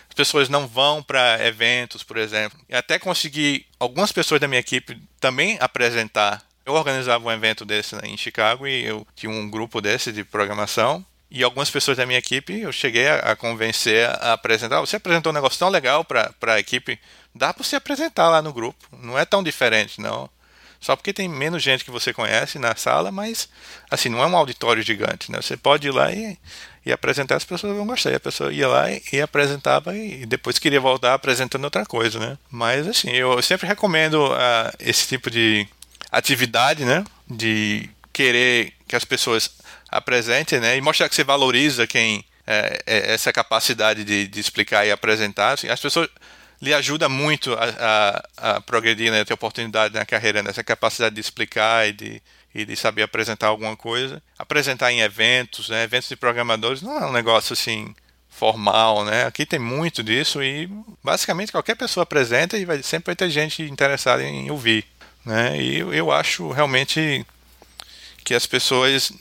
As pessoas não vão para eventos, por exemplo. E até consegui algumas pessoas da minha equipe também apresentar. Eu organizava um evento desse em Chicago e eu tinha um grupo desse de programação. E algumas pessoas da minha equipe eu cheguei a, a convencer a apresentar. Você apresentou um negócio tão legal para a equipe, dá para você apresentar lá no grupo. Não é tão diferente, não. Só porque tem menos gente que você conhece na sala, mas assim, não é um auditório gigante, né? Você pode ir lá e, e apresentar, as pessoas vão gostar. E a pessoa ia lá e, e apresentava e, depois queria voltar apresentando outra coisa, né? Mas assim, eu sempre recomendo uh, esse tipo de atividade, né? De querer que as pessoas apresentem, né? E mostrar que você valoriza quem é, é, essa capacidade de, de explicar e apresentar. Assim, as pessoas lhe ajuda muito a, a, a progredir, né, ter oportunidade na carreira, nessa capacidade de explicar e de, e de saber apresentar alguma coisa. Apresentar em eventos, né, eventos de programadores não é um negócio assim formal, né? Aqui tem muito disso e basicamente qualquer pessoa apresenta e vai, sempre vai ter gente interessada em ouvir, né? E eu, eu acho realmente que as pessoas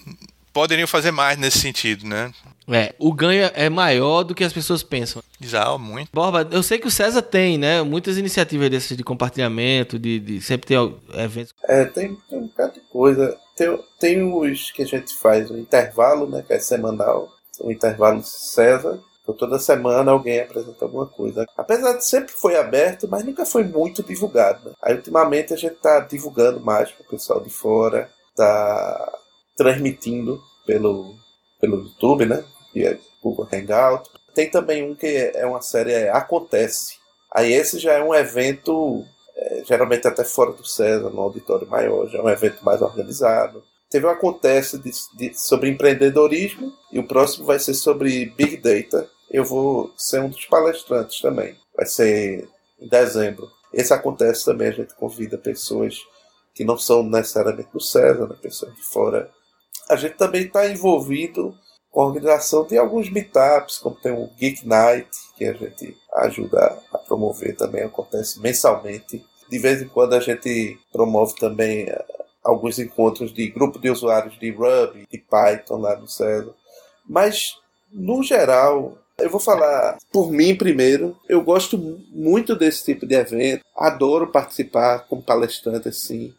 poderiam fazer mais nesse sentido, né? É, o ganho é maior do que as pessoas pensam. Já, muito. Borba, eu sei que o César tem, né? Muitas iniciativas dessas de compartilhamento, de, de sempre ter eventos. É, tem, tem um bocado de coisa. Tem, tem os que a gente faz, o um intervalo, né? Que é semanal. O um intervalo César. Então, toda semana alguém apresenta alguma coisa. Apesar de sempre foi aberto, mas nunca foi muito divulgado. Né? Aí ultimamente a gente está divulgando mais para o pessoal de fora, está transmitindo pelo, pelo YouTube, né? Que é Google Hangout. Tem também um que é uma série é Acontece. Aí esse já é um evento, é, geralmente até fora do César, no auditório maior, já é um evento mais organizado. Teve um Acontece de, de, sobre empreendedorismo e o próximo vai ser sobre Big Data. Eu vou ser um dos palestrantes também. Vai ser em dezembro. Esse Acontece também, a gente convida pessoas que não são necessariamente do César, né? pessoas de fora a gente também está envolvido com a organização de alguns meetups, como tem o Geek Night, que a gente ajuda a promover também, acontece mensalmente. De vez em quando a gente promove também eh, alguns encontros de grupo de usuários de Ruby, de Python lá no César. Mas, no geral, eu vou falar por mim primeiro. Eu gosto muito desse tipo de evento. Adoro participar como palestrante assim.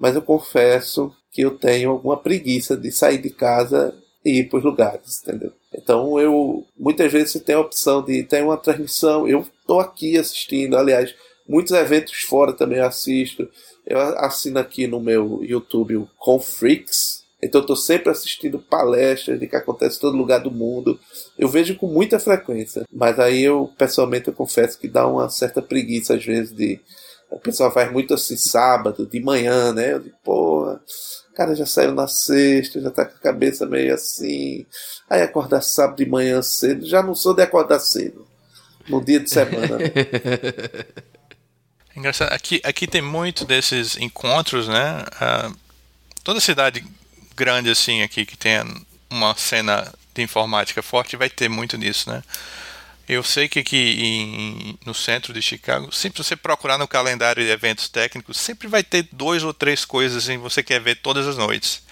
mas eu confesso que eu tenho alguma preguiça de sair de casa e ir para os lugares, entendeu? Então eu muitas vezes você tem a opção de ter uma transmissão, eu estou aqui assistindo, aliás, muitos eventos fora também eu assisto. Eu assino aqui no meu YouTube o Confreaks, então eu estou sempre assistindo palestras de que acontece em todo lugar do mundo. Eu vejo com muita frequência, mas aí eu pessoalmente eu confesso que dá uma certa preguiça às vezes de o pessoal faz muito assim sábado, de manhã, né? Eu digo, porra, cara já saiu na sexta, já tá com a cabeça meio assim. Aí acordar sábado de manhã cedo, já não sou de acordar cedo. No dia de semana. [LAUGHS] Engraçado, aqui, aqui tem muito desses encontros, né? Uh, toda cidade grande assim aqui que tenha uma cena de informática forte vai ter muito disso, né? Eu sei que aqui em, no centro de Chicago, sempre você procurar no calendário de eventos técnicos, sempre vai ter dois ou três coisas que você quer ver todas as noites.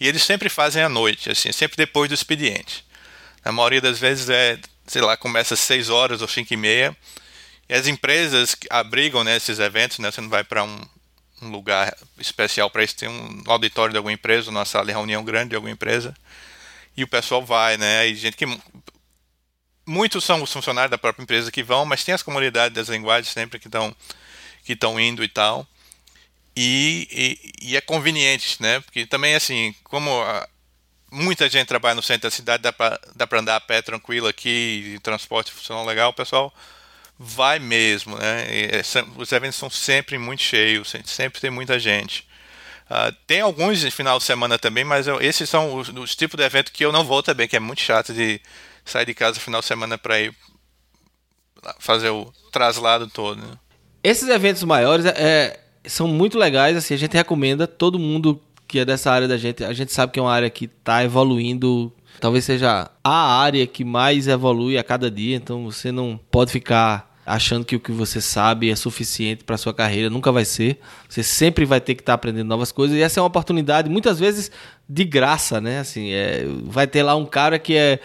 E eles sempre fazem à noite, assim, sempre depois do expediente. A maioria das vezes é, sei lá, começa às 6 horas ou 5 e meia. E as empresas abrigam né, esses eventos, né? Você não vai para um, um lugar especial para isso, tem um auditório de alguma empresa, uma sala de reunião grande de alguma empresa. E o pessoal vai, né? E gente que muitos são os funcionários da própria empresa que vão, mas tem as comunidades das linguagens sempre que estão que estão indo e tal. E, e, e, é conveniente, né? Porque também assim, como a, muita gente trabalha no centro da cidade, dá para andar a pé tranquilo aqui, transporte funciona legal, o pessoal vai mesmo, né? É, os eventos são sempre muito cheios, sempre tem muita gente. Uh, tem alguns de final de semana também, mas eu, esses são os, os tipos de evento que eu não vou também, que é muito chato de sair de casa no final de semana para ir fazer o traslado todo. Né? Esses eventos maiores é, é, são muito legais, assim, a gente recomenda todo mundo que é dessa área da gente, a gente sabe que é uma área que está evoluindo, talvez seja a área que mais evolui a cada dia, então você não pode ficar achando que o que você sabe é suficiente para sua carreira, nunca vai ser. Você sempre vai ter que estar tá aprendendo novas coisas e essa é uma oportunidade muitas vezes de graça, né? Assim, é, vai ter lá um cara que é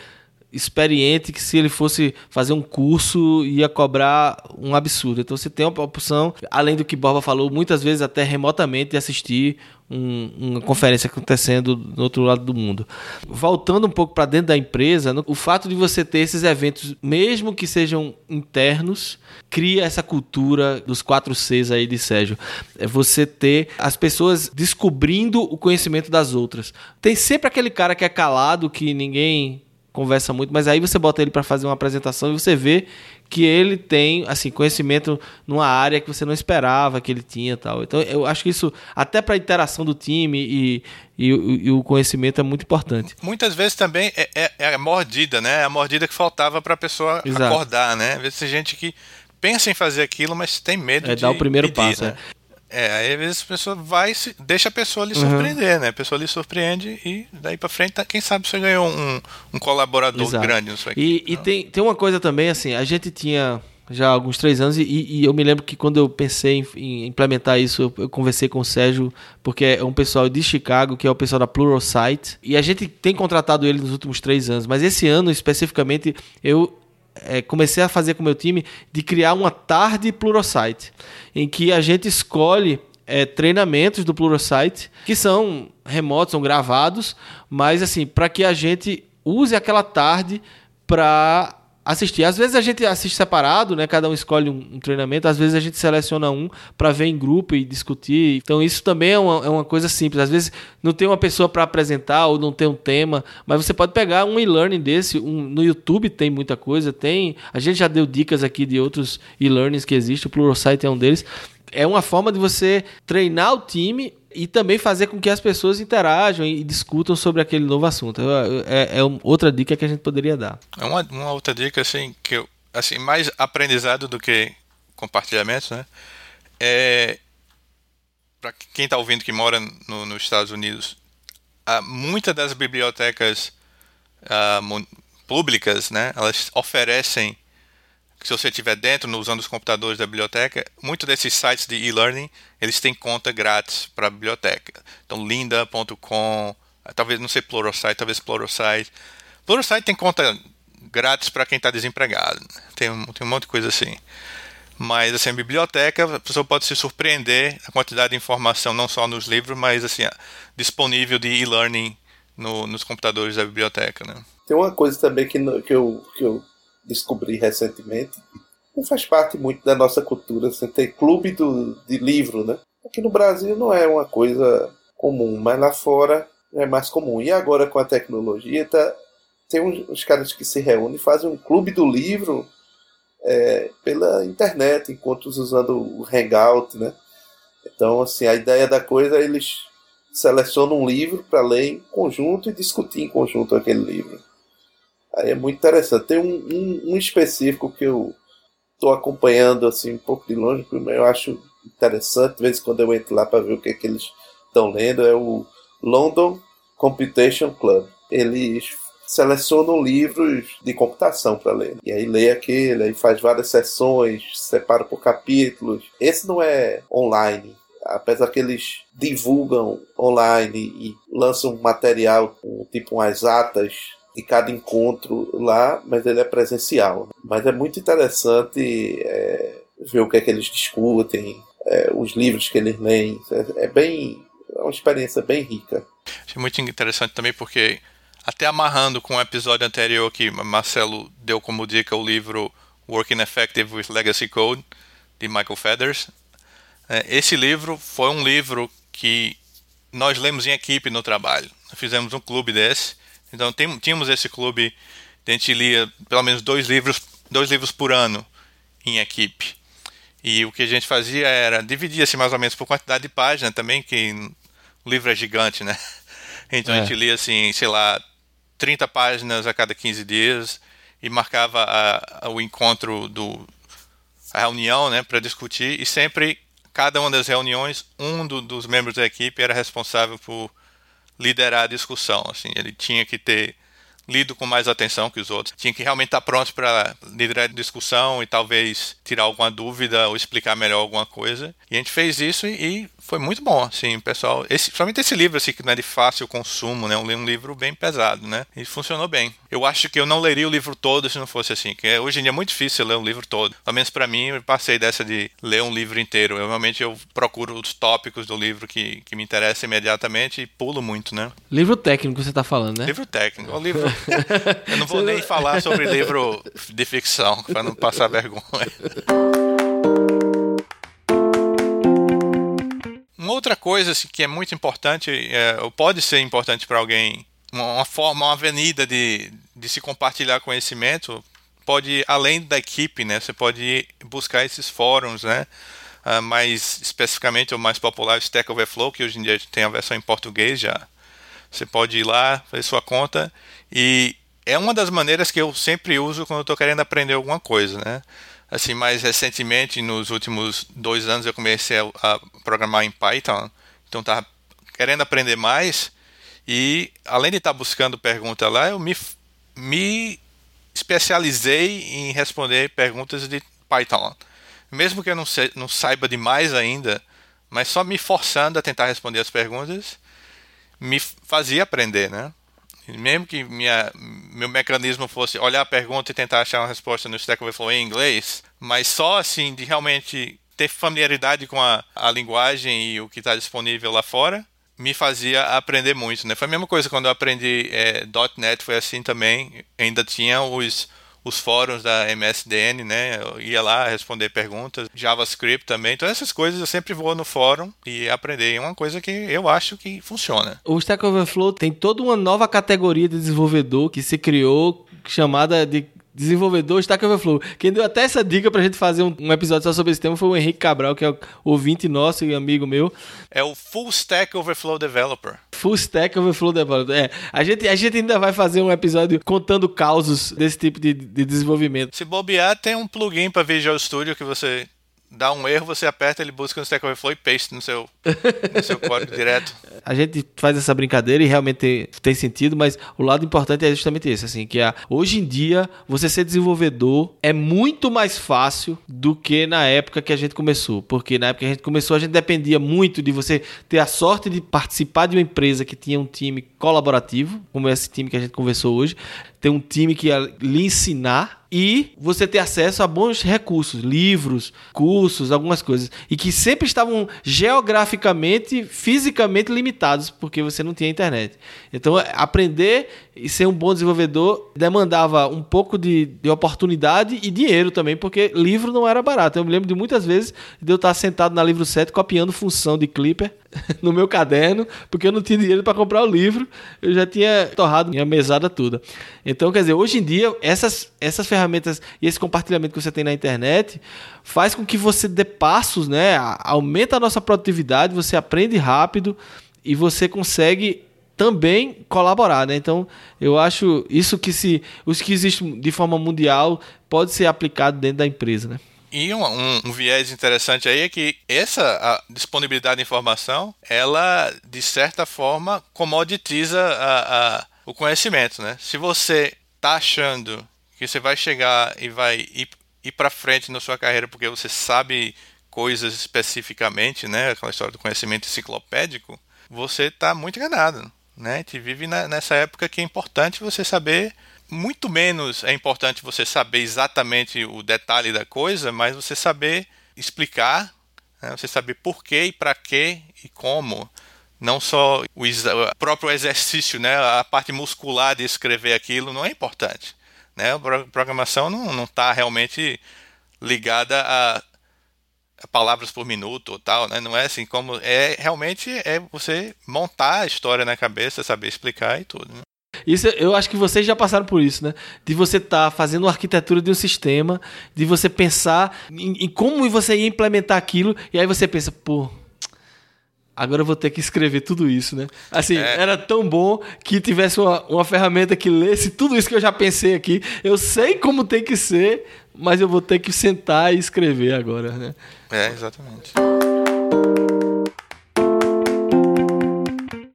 experiente que se ele fosse fazer um curso ia cobrar um absurdo. Então você tem uma opção, além do que Borba falou, muitas vezes até remotamente assistir um, uma conferência acontecendo no outro lado do mundo. Voltando um pouco para dentro da empresa, o fato de você ter esses eventos, mesmo que sejam internos, cria essa cultura dos quatro Cs aí de Sérgio. É você ter as pessoas descobrindo o conhecimento das outras. Tem sempre aquele cara que é calado, que ninguém conversa muito, mas aí você bota ele para fazer uma apresentação e você vê que ele tem assim conhecimento numa área que você não esperava que ele tinha tal. Então eu acho que isso até para a interação do time e, e, e, o conhecimento é muito importante. Muitas vezes também é, é, é a mordida, né? É a mordida que faltava para a pessoa Exato. acordar, né? Às vezes tem gente que pensa em fazer aquilo, mas tem medo é, de dar o primeiro pedir, passo. Né? É. É, aí às vezes a pessoa vai, deixa a pessoa lhe surpreender, uhum. né? A pessoa lhe surpreende e daí pra frente, tá, quem sabe você ganhou um, um colaborador Exato. grande sua equipe. E, e tem, tem uma coisa também, assim, a gente tinha já alguns três anos e, e eu me lembro que quando eu pensei em, em implementar isso, eu, eu, conversei com o Sérgio, porque é um pessoal de Chicago, que é o pessoal da Pluralsight, e a gente tem contratado ele nos últimos três anos, mas esse ano especificamente eu é, comecei a fazer com o meu time de criar uma tarde Plurosite, em que a gente escolhe é, treinamentos do Plurosite que são remotos, são gravados, mas assim, para que a gente use aquela tarde para assistir. Às vezes a gente assiste separado, né? Cada um escolhe um, um treinamento. Às vezes a gente seleciona um para ver em grupo e discutir. Então isso também é uma, é uma coisa simples. Às vezes não tem uma pessoa para apresentar ou não tem um tema, mas você pode pegar um e-learning desse. Um, no YouTube tem muita coisa. Tem. A gente já deu dicas aqui de outros e-learnings que existem. O Pluralsight é um deles. É uma forma de você treinar o time e também fazer com que as pessoas interajam e discutam sobre aquele novo assunto. É, é outra dica que a gente poderia dar. É uma, uma outra dica assim que eu, assim mais aprendizado do que compartilhamento, né? É para quem está ouvindo que mora no, nos Estados Unidos, muitas das bibliotecas uh, públicas, né? Elas oferecem se você estiver dentro, usando os computadores da biblioteca, muitos desses sites de e-learning, eles têm conta grátis para a biblioteca. Então, linda.com, talvez, não sei, Pluralsight, talvez Pluralsight. Pluralsight tem conta grátis para quem está desempregado. Tem, tem um monte de coisa assim. Mas, assim, a biblioteca, a pessoa pode se surpreender a quantidade de informação, não só nos livros, mas, assim, disponível de e-learning no, nos computadores da biblioteca, né? Tem uma coisa também que, que, eu, que eu descobri recentemente, não faz parte muito da nossa cultura, você tem clube do, de livro, né? Aqui no Brasil não é uma coisa comum, mas lá fora é mais comum. E agora com a tecnologia, tá, tem uns, uns caras que se reúnem e fazem um clube do livro é, pela internet, enquanto usando o Hangout, né? Então, assim, a ideia da coisa é eles selecionam um livro para ler em conjunto e discutir em conjunto aquele livro. Aí é muito interessante. Tem um, um, um específico que eu estou acompanhando assim um pouco de longe, porque eu acho interessante. De vez em quando eu entro lá para ver o que, é que eles estão lendo. É o London Computation Club. Eles selecionam livros de computação para ler. E aí lê aquele, aí faz várias sessões, separa por capítulos. Esse não é online. Apesar que eles divulgam online e lançam material, tipo umas atas de cada encontro lá, mas ele é presencial. Mas é muito interessante é, ver o que é que eles discutem, é, os livros que eles leem. É, é, bem. É uma experiência bem rica. Achei muito interessante também porque, até amarrando com o episódio anterior que Marcelo deu como dica o livro Working Effective with Legacy Code, de Michael Feathers. É, esse livro foi um livro que nós lemos em equipe no trabalho. fizemos um clube desse então tem, tínhamos esse clube, a gente lia pelo menos dois livros, dois livros por ano em equipe. E o que a gente fazia era dividia-se mais ou menos por quantidade de páginas também, que o livro é gigante, né? [LAUGHS] Então é. a gente lia assim, sei lá, 30 páginas a cada 15 dias e marcava a, a, o encontro do a reunião, né, para discutir e sempre cada uma das reuniões um do, dos membros da equipe era responsável por liderar a discussão. Assim, ele tinha que ter lido com mais atenção que os outros. Tinha que realmente estar pronto para liderar a discussão e talvez tirar alguma dúvida ou explicar melhor alguma coisa. E a gente fez isso e foi muito bom, assim, pessoal. Esse, somente esse livro, assim, que não é de fácil consumo, né? Um, um livro bem pesado, né? E funcionou bem. Eu acho que eu não leria o livro todo se não fosse assim, que hoje em dia é muito difícil ler um livro todo. Pelo menos para mim, eu passei dessa de ler um livro inteiro. Eu realmente eu procuro os tópicos do livro que, que me interessam imediatamente e pulo muito, né? Livro técnico você tá falando, né? Livro técnico. O livro... [LAUGHS] eu não vou nem falar sobre livro de ficção, para não passar vergonha. [LAUGHS] Uma outra coisa assim, que é muito importante, é, ou pode ser importante para alguém, uma forma, uma avenida de, de se compartilhar conhecimento, pode além da equipe, né? Você pode buscar esses fóruns, né? Uh, mais especificamente o mais popular, Stack Overflow, que hoje em dia tem a versão em português já. Você pode ir lá, fazer sua conta e é uma das maneiras que eu sempre uso quando estou querendo aprender alguma coisa, né? Assim, mais recentemente, nos últimos dois anos, eu comecei a, programar em Python, então estava querendo aprender mais e, além de estar tá buscando pergunta lá, eu me, me especializei em responder perguntas de Python. Mesmo que eu não, não saiba demais ainda, mas só me forçando a tentar responder as perguntas, me fazia aprender, né? Mesmo que minha, meu mecanismo fosse olhar a pergunta e tentar achar uma resposta no Stack Overflow em inglês, mas só assim de realmente ter familiaridade com a, a linguagem e o que está disponível lá fora, me fazia aprender muito, né? Foi a mesma coisa quando eu aprendi é, .NET, foi assim também. Ainda tinha os os fóruns da MSDN, né? Eu ia lá responder perguntas, JavaScript também. Então essas coisas eu sempre vou no fórum e aprender. É uma coisa que eu acho que funciona. O Stack Overflow tem toda uma nova categoria de desenvolvedor que se criou chamada de desenvolvedor Stack Overflow. Quem deu até essa dica pra gente fazer um, um, episódio só sobre esse tema foi o Henrique Cabral, que é o ouvinte nosso e amigo meu. É o Full Stack Overflow Developer. Full Stack Overflow Developer. É, a gente, a gente ainda vai fazer um episódio contando causos desse tipo de, de desenvolvimento. Se bobear, tem um plugin para Visual Studio que você dá um erro, você aperta, ele busca no Stack Overflow e paste no seu, no seu [LAUGHS] código direto. A gente faz essa brincadeira e realmente tem, tem, sentido, mas o lado importante é justamente esse, assim, que a, hoje em dia você ser desenvolvedor é muito mais fácil do que na época que a gente começou, porque na época que a gente começou a gente dependia muito de você ter a sorte de participar de uma empresa que tinha um time colaborativo, como esse time que a gente conversou hoje, ter um time que ia lhe ensinar e você ter acesso a bons recursos, livros, cursos, algumas coisas, e que sempre estavam geograficamente, fisicamente limitados, porque você não tinha internet. Então, aprender e ser um bom desenvolvedor demandava um pouco de, de oportunidade e dinheiro também, porque livro não era barato. Eu me lembro de muitas vezes de eu estar sentado na livro 7 copiando função de Clipper [LAUGHS] no meu caderno, porque eu não tinha dinheiro para comprar o livro, eu já tinha torrado minha mesada toda. Então, quer dizer, hoje em dia, essas, essas ferramentas e esse compartilhamento que você tem na internet faz com que você dê passos, né? Aumenta a nossa produtividade, você aprende rápido e você consegue também colaborar, né? Então, eu acho isso que se os que existem de forma mundial pode ser aplicado dentro da empresa, né? E um, um, um, viés interessante aí é que essa disponibilidade de informação, ela, de certa forma, comoditiza a, a, o conhecimento, né? Se você está achando que você vai chegar e vai ir, ir para frente na sua carreira porque você sabe coisas especificamente, né? Aquela história do conhecimento enciclopédico, você está muito enganado, né? A gente vive na, nessa época que é importante você saber muito menos é importante você saber exatamente o detalhe da coisa, mas você saber explicar, né? você saber por quê e para quê e como. Não só o, o, próprio exercício, né? a parte muscular de escrever aquilo não é importante. Né? A programação não está realmente ligada a, a, palavras por minuto ou tal, né? não é assim como é realmente é você montar a história na cabeça, saber explicar e tudo. Né? Isso, eu acho que vocês já passaram por isso, né? De você estar tá fazendo uma arquitetura de um sistema, de você pensar em, em, como você ia implementar aquilo, e aí você pensa, pô, agora eu vou ter que escrever tudo isso, né? Assim, é. era tão bom que tivesse uma, uma ferramenta que lesse tudo isso que eu já pensei aqui. Eu sei como tem que ser, mas eu vou ter que sentar e escrever agora, né? É, exatamente.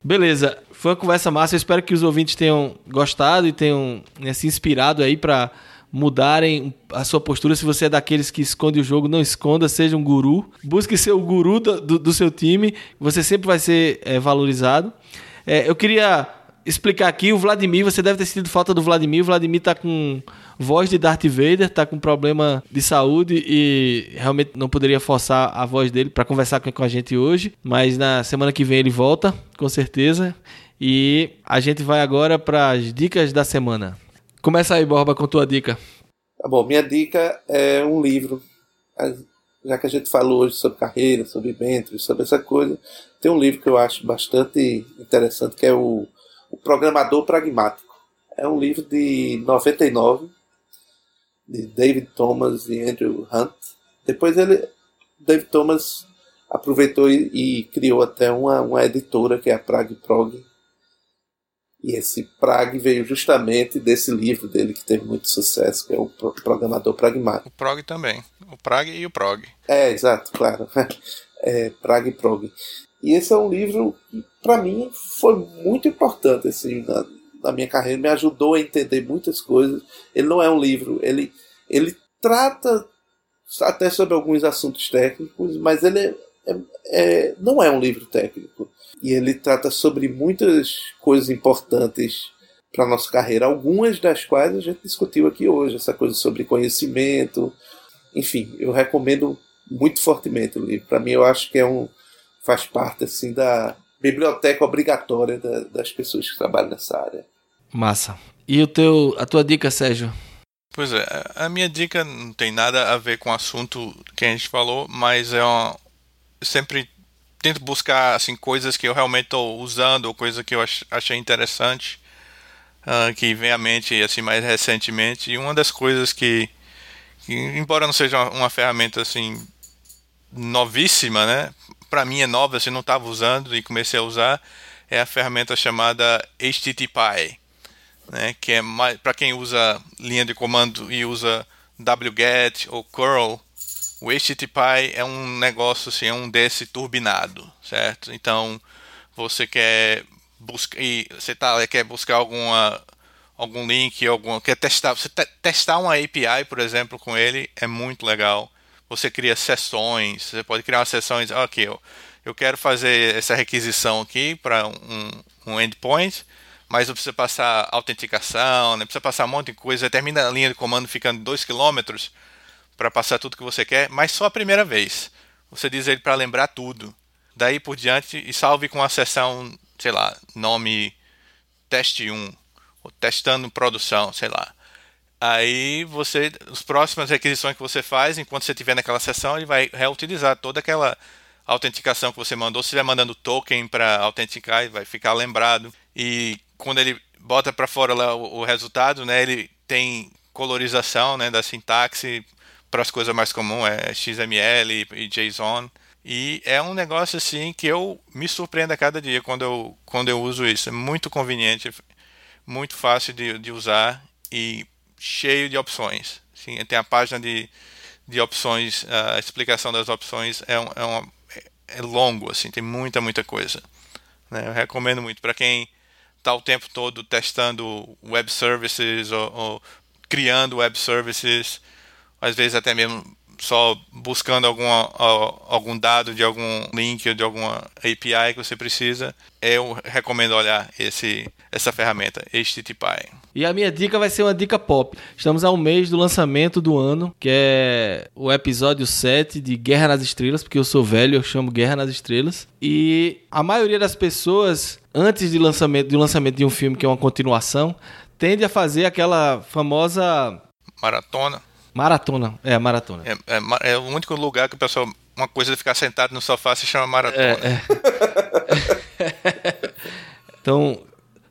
Beleza. Foi uma conversa massa. Eu espero que os ouvintes tenham gostado e tenham né, se inspirado aí para mudarem a sua postura. Se você é daqueles que esconde o jogo, não esconda, seja um guru. Busque ser o guru do, do, seu time. Você sempre vai ser é, valorizado. É, eu queria explicar aqui, o Vladimir, você deve ter sentido falta do Vladimir. O Vladimir tá com voz de Darth Vader, tá com problema de saúde e realmente não poderia forçar a voz dele para conversar com a gente hoje, mas na semana que vem ele volta, com certeza. E a gente vai agora para as dicas da semana. Começa aí, Borba, com tua dica. Tá bom, minha dica é um livro. Já que a gente falou hoje sobre carreira, sobre mentoring, sobre essa coisa, tem um livro que eu acho bastante interessante, que é o, o Programador Pragmático. É um livro de 99, de David Thomas e Andrew Hunt. Depois ele, David Thomas aproveitou e, e criou até uma, uma editora que é a Prag Prog, e esse Prag veio justamente desse livro dele que teve muito sucesso, que é o Programador Pragmático. O Prog também. O Prag e o Prog. É, exato, claro. [LAUGHS] É, Prag e Prog. E esse é um livro que, para mim, foi muito importante assim, na, na, minha carreira. Me ajudou a entender muitas coisas. Ele não é um livro, ele, ele trata até sobre alguns assuntos técnicos, mas ele é, é, é não é um livro técnico e ele trata sobre muitas coisas importantes para nossa carreira, algumas das quais a gente discutiu aqui hoje, essa coisa sobre conhecimento, enfim, eu recomendo muito fortemente o livro. Para mim, eu acho que é um faz parte assim da biblioteca obrigatória da, das pessoas que trabalham nessa área. Massa. E o teu, a tua dica, Sérgio? Pois é, a minha dica não tem nada a ver com o assunto que a gente falou, mas é uma, sempre tento buscar assim coisas que eu realmente estou usando ou coisas que eu achei interessante uh, que vem à mente assim mais recentemente. E uma das coisas que, que embora não seja uma, uma, ferramenta assim novíssima né para mim é nova assim não estava usando e comecei a usar é a ferramenta chamada HTTPy né que é para quem usa linha de comando e usa wget ou curl o HTTP é um negócio assim, é um desse turbinado, certo? Então você quer buscar, você tá, quer buscar alguma algum link, algum, quer testar, você te, testar uma API, por exemplo, com ele é muito legal. Você cria sessões, você pode criar e dizer, ok, eu, eu quero fazer essa requisição aqui para um, um endpoint, mas não precisa passar autenticação, né? precisa passar um monte de coisa, termina a linha de comando ficando 2 km para passar tudo que você quer, mas só a primeira vez. Você diz ele para lembrar tudo. Daí por diante e salve com a seção, sei lá, nome teste 1 ou testando produção, sei lá. Aí você, as próximas requisições que você faz, enquanto você estiver naquela sessão, ele vai reutilizar toda aquela autenticação que você mandou. Se estiver mandando token para autenticar, vai ficar lembrado. E quando ele bota para fora lá o, o, resultado, né, ele tem colorização, né, da sintaxe para as coisas mais comuns, é XML e, JSON. E é um negócio assim que eu me surpreendo a cada dia quando eu, quando eu uso isso. É muito conveniente, muito fácil de, de usar e cheio de opções. Sim, tem a página de, de opções, a explicação das opções é, um, é, uma, é longo, assim, tem muita, muita coisa. Né? Eu recomendo muito para quem está o tempo todo testando web services ou, ou criando web services, às vezes até mesmo só buscando alguma, algum dado de algum link ou de alguma API que você precisa, eu recomendo olhar esse, essa ferramenta, HTTPy. E a minha dica vai ser uma dica pop. Estamos a um mês do lançamento do ano, que é o episódio 7 de Guerra nas Estrelas, porque eu sou velho, eu chamo Guerra nas Estrelas. E a maioria das pessoas, antes de lançamento, de lançamento de um filme que é uma continuação, tende a fazer aquela famosa maratona Maratona, é, maratona. É, é, é, o único lugar que o pessoal. Uma coisa de ficar sentado no sofá se chama maratona. É, é. [LAUGHS] então,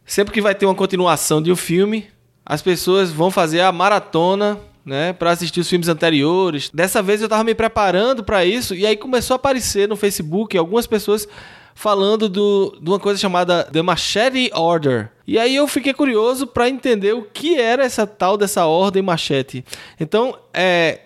sempre que vai ter uma continuação de um filme, as pessoas vão fazer a maratona, né, para assistir os filmes anteriores. Dessa vez eu tava me preparando para isso e aí começou a aparecer no Facebook algumas pessoas falando do, de uma coisa chamada The Machete Order. E aí eu fiquei curioso para entender o que era essa tal dessa ordem machete. Então, é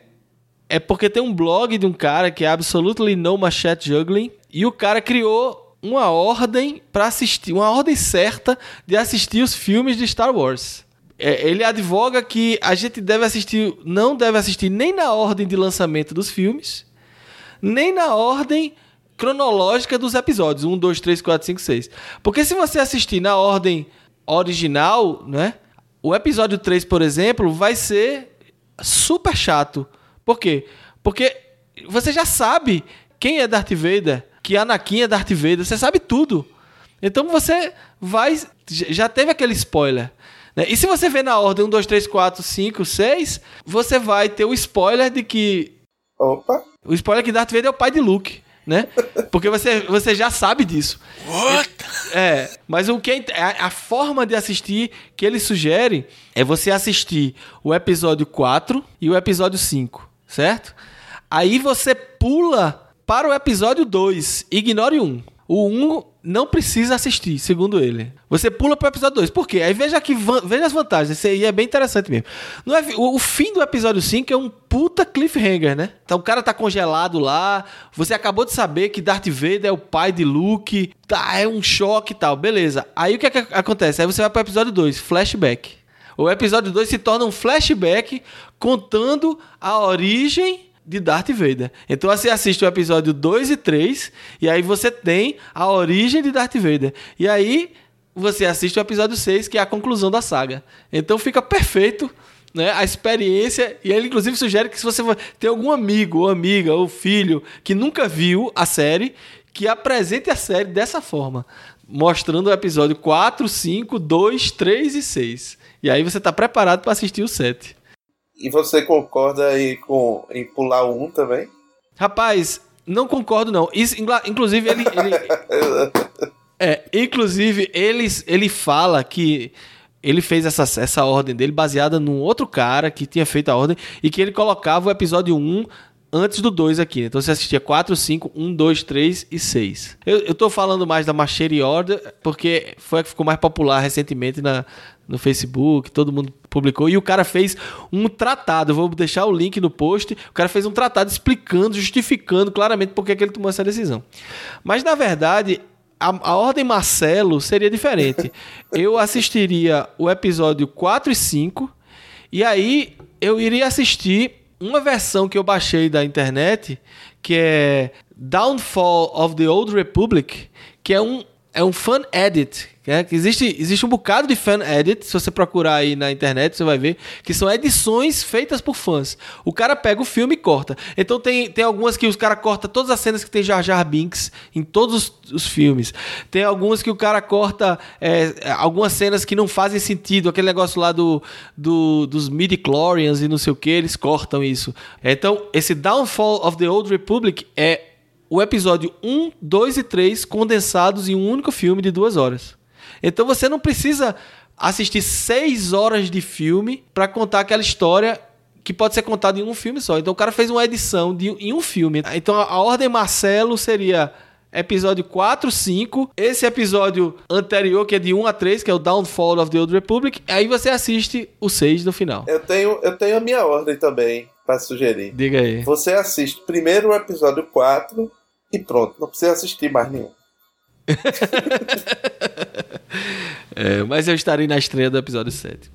é porque tem um blog de um cara que é Absolutely No Machete Juggling e o cara criou uma ordem para assistir, uma ordem certa de assistir os filmes de Star Wars. É, ele advoga que a gente deve assistir, não deve assistir nem na ordem de lançamento dos filmes, nem na ordem cronológica dos episódios. 1, 2, 3, 4, 5, 6. Porque se você assistir na ordem original, né? O episódio 3, por exemplo, vai ser super chato. Por quê? Porque você já sabe quem é Darth Vader, que Anakin é Darth Vader, você sabe tudo. Então você vai. Já teve aquele spoiler. Né? E se você vê na ordem 1, 2, 3, 4, 5, 6, você vai ter o spoiler de que. Opa! O spoiler que Darth Vader é o pai de Luke né? Porque você, você já sabe disso. What? É, mas o que é, a, a forma de assistir que ele sugere é você assistir o episódio 4 e o episódio 5, certo? Aí você pula para o episódio 2, ignore um. O 1 não precisa assistir, segundo ele. Você pula pro episódio 2. Por quê? Aí veja aqui, veja as vantagens. Isso aí é bem interessante mesmo. É, o, o, fim do episódio 5 é um puta cliffhanger, né? Então o cara tá congelado lá. Você acabou de saber que Darth Vader é o pai de Luke. Tá, é um choque e tal. Beleza. Aí o que, é que acontece? Aí você vai pro episódio 2, flashback. O episódio 2 se torna um flashback contando a origem de Darth Vader. Então você assiste o episódio 2 e 3 e aí você tem a origem de Darth Vader. E aí você assiste o episódio 6, que é a conclusão da saga. Então fica perfeito né, a experiência. E ele, inclusive, sugere que se você tem algum amigo, ou amiga, ou filho que nunca viu a série, que apresente a série dessa forma. Mostrando o episódio 4, 5, 2, 3 e 6. E aí você está preparado para assistir o 7. E você concorda aí com em pular 1 também? Rapaz, não concordo não. Isso, inclusive ele, ele [LAUGHS] é, inclusive ele, ele fala que ele fez essa, essa ordem dele baseada num outro cara que tinha feito a ordem e que ele colocava o episódio 1 antes do 2 aqui. Então você assistia 4, 5, 1, 2, 3 e 6. Eu, eu tô falando mais da Machete Order porque foi a que ficou mais popular recentemente na, no Facebook, todo mundo publicou. E o cara fez um tratado, vou deixar o link no post. O cara fez um tratado explicando, justificando claramente por que, ele tomou essa decisão. Mas na verdade, a, a, ordem Marcelo seria diferente. [LAUGHS] Eu assistiria o episódio 4 e 5, e aí eu iria assistir uma versão que eu baixei da internet, que é Downfall of the Old Republic, que é um, é um fan edit É, existe, existe um bocado de fan edit, se você procurar aí na internet, você vai ver, que são edições feitas por fãs. O cara pega o filme e corta. Então tem, tem algumas que os cara corta todas as cenas que tem Jar Jar Binks em todos os, os filmes. Tem algumas que o cara corta é, algumas cenas que não fazem sentido. Aquele negócio lá do, do dos midi-chlorians e não sei o que, eles cortam isso. Então, esse Downfall of the Old Republic é o episódio 1, 2 e 3 condensados em um único filme de duas horas. Então você não precisa assistir seis horas de filme para contar aquela história que pode ser contada em um filme só. Então o cara fez uma edição de, em um filme. Então a, a ordem Marcelo seria episódio 4, 5, esse episódio anterior, que é de 1 a 3, que é o Downfall of the Old Republic, aí você assiste o 6 no final. Eu tenho, eu tenho a minha ordem também para sugerir. Diga aí. Você assiste primeiro o episódio 4 e pronto, não precisa assistir mais nenhum. É, mas eu estarei na estreia do episódio 7.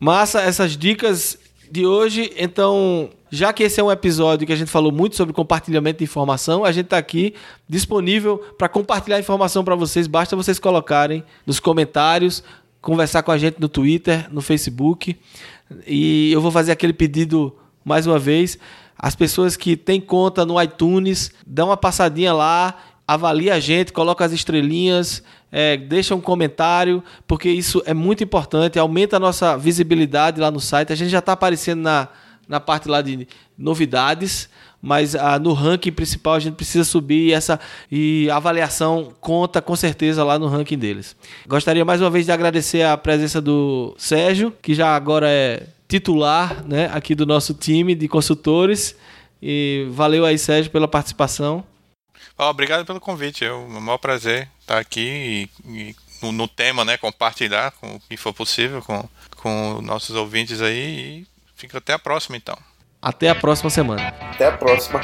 Massa, essas dicas de hoje. Então, já que esse é um episódio que a gente falou muito sobre compartilhamento de informação, a gente está aqui disponível para compartilhar informação para vocês. Basta vocês colocarem nos comentários, conversar com a gente no Twitter, no Facebook. E eu vou fazer aquele pedido mais uma vez. As pessoas que têm conta no iTunes, dão uma passadinha lá, avalia a gente, coloca as estrelinhas, é, deixa um comentário, porque isso é muito importante, aumenta a nossa visibilidade lá no site. A gente já está aparecendo na, na parte lá de novidades, mas ah, no ranking principal a gente precisa subir e essa e avaliação conta com certeza lá no ranking deles. Gostaria mais uma vez de agradecer a presença do Sérgio, que já agora é titular né, aqui do nosso time de consultores. E valeu aí, Sérgio, pela participação. Oh, obrigado pelo convite. É um maior prazer estar aqui e, e no, no, tema, né, compartilhar com o que for possível com, com nossos ouvintes aí. E fica até a próxima, então. Até a próxima semana. Até a próxima.